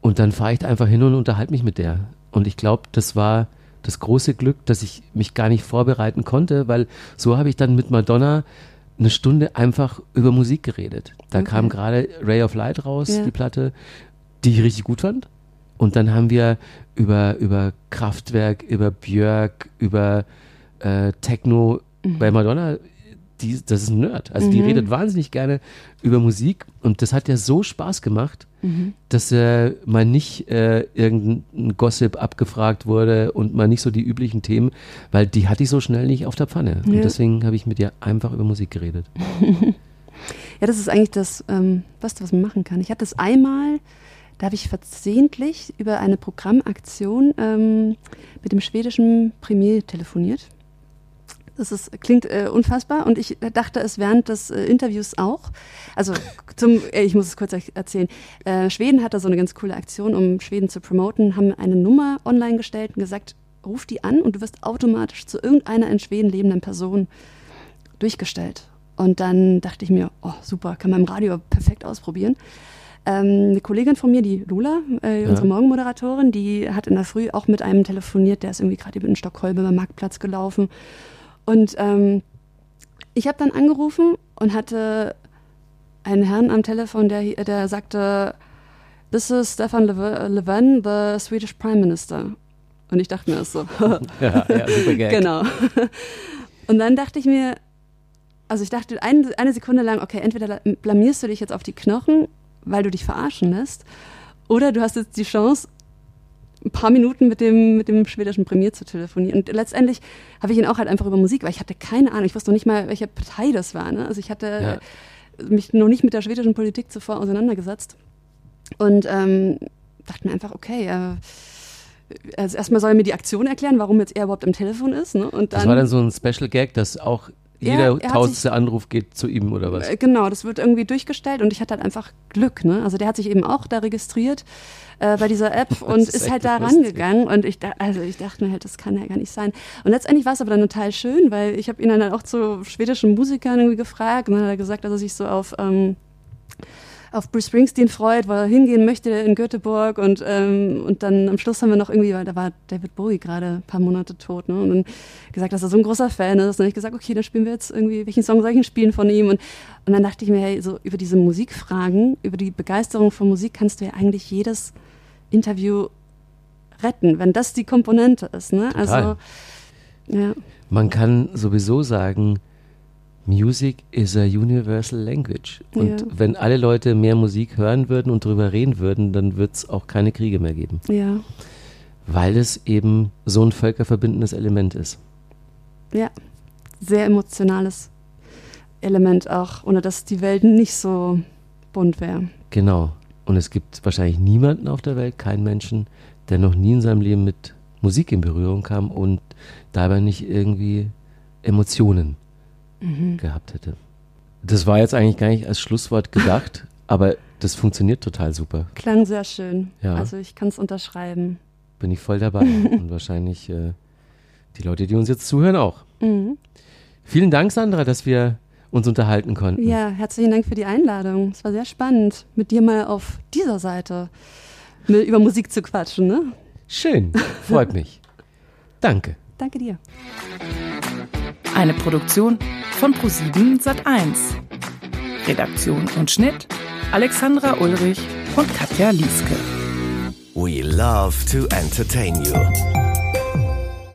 Und dann fahre ich da einfach hin und unterhalte mich mit der. Und ich glaube, das war das große Glück, dass ich mich gar nicht vorbereiten konnte, weil so habe ich dann mit Madonna eine Stunde einfach über Musik geredet. Da okay. kam gerade Ray of Light raus, ja. die Platte, die ich richtig gut fand. Und dann haben wir über, über Kraftwerk, über Björk, über äh, Techno mhm. bei Madonna die, das ist ein Nerd. Also mhm. die redet wahnsinnig gerne über Musik und das hat ja so Spaß gemacht, mhm. dass äh, mal nicht äh, irgendein Gossip abgefragt wurde und mal nicht so die üblichen Themen, weil die hatte ich so schnell nicht auf der Pfanne. Ja. Und deswegen habe ich mit ihr einfach über Musik geredet. (laughs) ja, das ist eigentlich das, ähm, was, was man machen kann. Ich hatte es einmal, da habe ich versehentlich über eine Programmaktion ähm, mit dem schwedischen Premier telefoniert. Das ist, klingt äh, unfassbar und ich dachte es während des äh, Interviews auch. Also (laughs) zum, äh, ich muss es kurz erzählen. Äh, Schweden hatte so eine ganz coole Aktion, um Schweden zu promoten, haben eine Nummer online gestellt und gesagt, ruf die an und du wirst automatisch zu irgendeiner in Schweden lebenden Person durchgestellt. Und dann dachte ich mir, oh super, kann man im Radio perfekt ausprobieren. Ähm, eine Kollegin von mir, die Lula, äh, ja. unsere Morgenmoderatorin, die hat in der Früh auch mit einem telefoniert, der ist irgendwie gerade in Stockholm über Marktplatz gelaufen und ähm, ich habe dann angerufen und hatte einen Herrn am Telefon, der, der sagte, This is Stefan Levin, the Swedish Prime Minister. Und ich dachte mir das so. (laughs) ja, ja, super Gag. Genau. Und dann dachte ich mir, also ich dachte ein, eine Sekunde lang, okay, entweder blamierst du dich jetzt auf die Knochen, weil du dich verarschen lässt, oder du hast jetzt die Chance, ein paar Minuten mit dem, mit dem schwedischen Premier zu telefonieren. Und letztendlich habe ich ihn auch halt einfach über Musik, weil ich hatte keine Ahnung, ich wusste noch nicht mal, welche Partei das war. Ne? Also ich hatte ja. mich noch nicht mit der schwedischen Politik zuvor auseinandergesetzt. Und ähm, dachte mir einfach, okay, äh, also erstmal soll er mir die Aktion erklären, warum jetzt er überhaupt am Telefon ist. Ne? Und dann, das war dann so ein Special Gag, dass auch jeder tausendste Anruf geht zu ihm oder was? Äh, genau, das wird irgendwie durchgestellt und ich hatte halt einfach Glück. Ne? Also der hat sich eben auch da registriert äh, bei dieser App (laughs) und ist, ist halt da rangegangen und ich, also ich dachte mir halt, das kann ja gar nicht sein. Und letztendlich war es aber dann total schön, weil ich habe ihn dann auch zu schwedischen Musikern irgendwie gefragt und dann hat er gesagt, dass er sich so auf ähm, auf Bruce Springsteen freut, wo er hingehen möchte in Göteborg und, ähm, und dann am Schluss haben wir noch irgendwie, weil da war David Bowie gerade ein paar Monate tot, ne? Und dann gesagt, dass er so ein großer Fan ist. Und dann habe ich gesagt, okay, dann spielen wir jetzt irgendwie, welchen Song soll ich denn spielen von ihm? Und, und dann dachte ich mir, hey, so über diese Musikfragen, über die Begeisterung von Musik kannst du ja eigentlich jedes Interview retten, wenn das die Komponente ist, ne? Total. Also, ja. Man kann sowieso sagen, Music is a universal language. Und ja. wenn alle Leute mehr Musik hören würden und darüber reden würden, dann wird es auch keine Kriege mehr geben. Ja. Weil es eben so ein völkerverbindendes Element ist. Ja, sehr emotionales Element auch, ohne dass die Welt nicht so bunt wäre. Genau. Und es gibt wahrscheinlich niemanden auf der Welt, keinen Menschen, der noch nie in seinem Leben mit Musik in Berührung kam und dabei nicht irgendwie Emotionen mhm. gehabt hätte. Das war jetzt eigentlich gar nicht als Schlusswort gedacht, (laughs) aber das funktioniert total super. Klang sehr schön. Ja. Also ich kann es unterschreiben. Bin ich voll dabei (laughs) und wahrscheinlich äh, die Leute, die uns jetzt zuhören, auch. Mhm. Vielen Dank, Sandra, dass wir uns unterhalten konnten. Ja, herzlichen Dank für die Einladung. Es war sehr spannend, mit dir mal auf dieser Seite über Musik zu quatschen. Ne? Schön, freut (laughs) mich. Danke. Danke dir. Eine Produktion von Pro7 Sat1. Redaktion und Schnitt Alexandra Ulrich und Katja Lieske. We love to entertain you.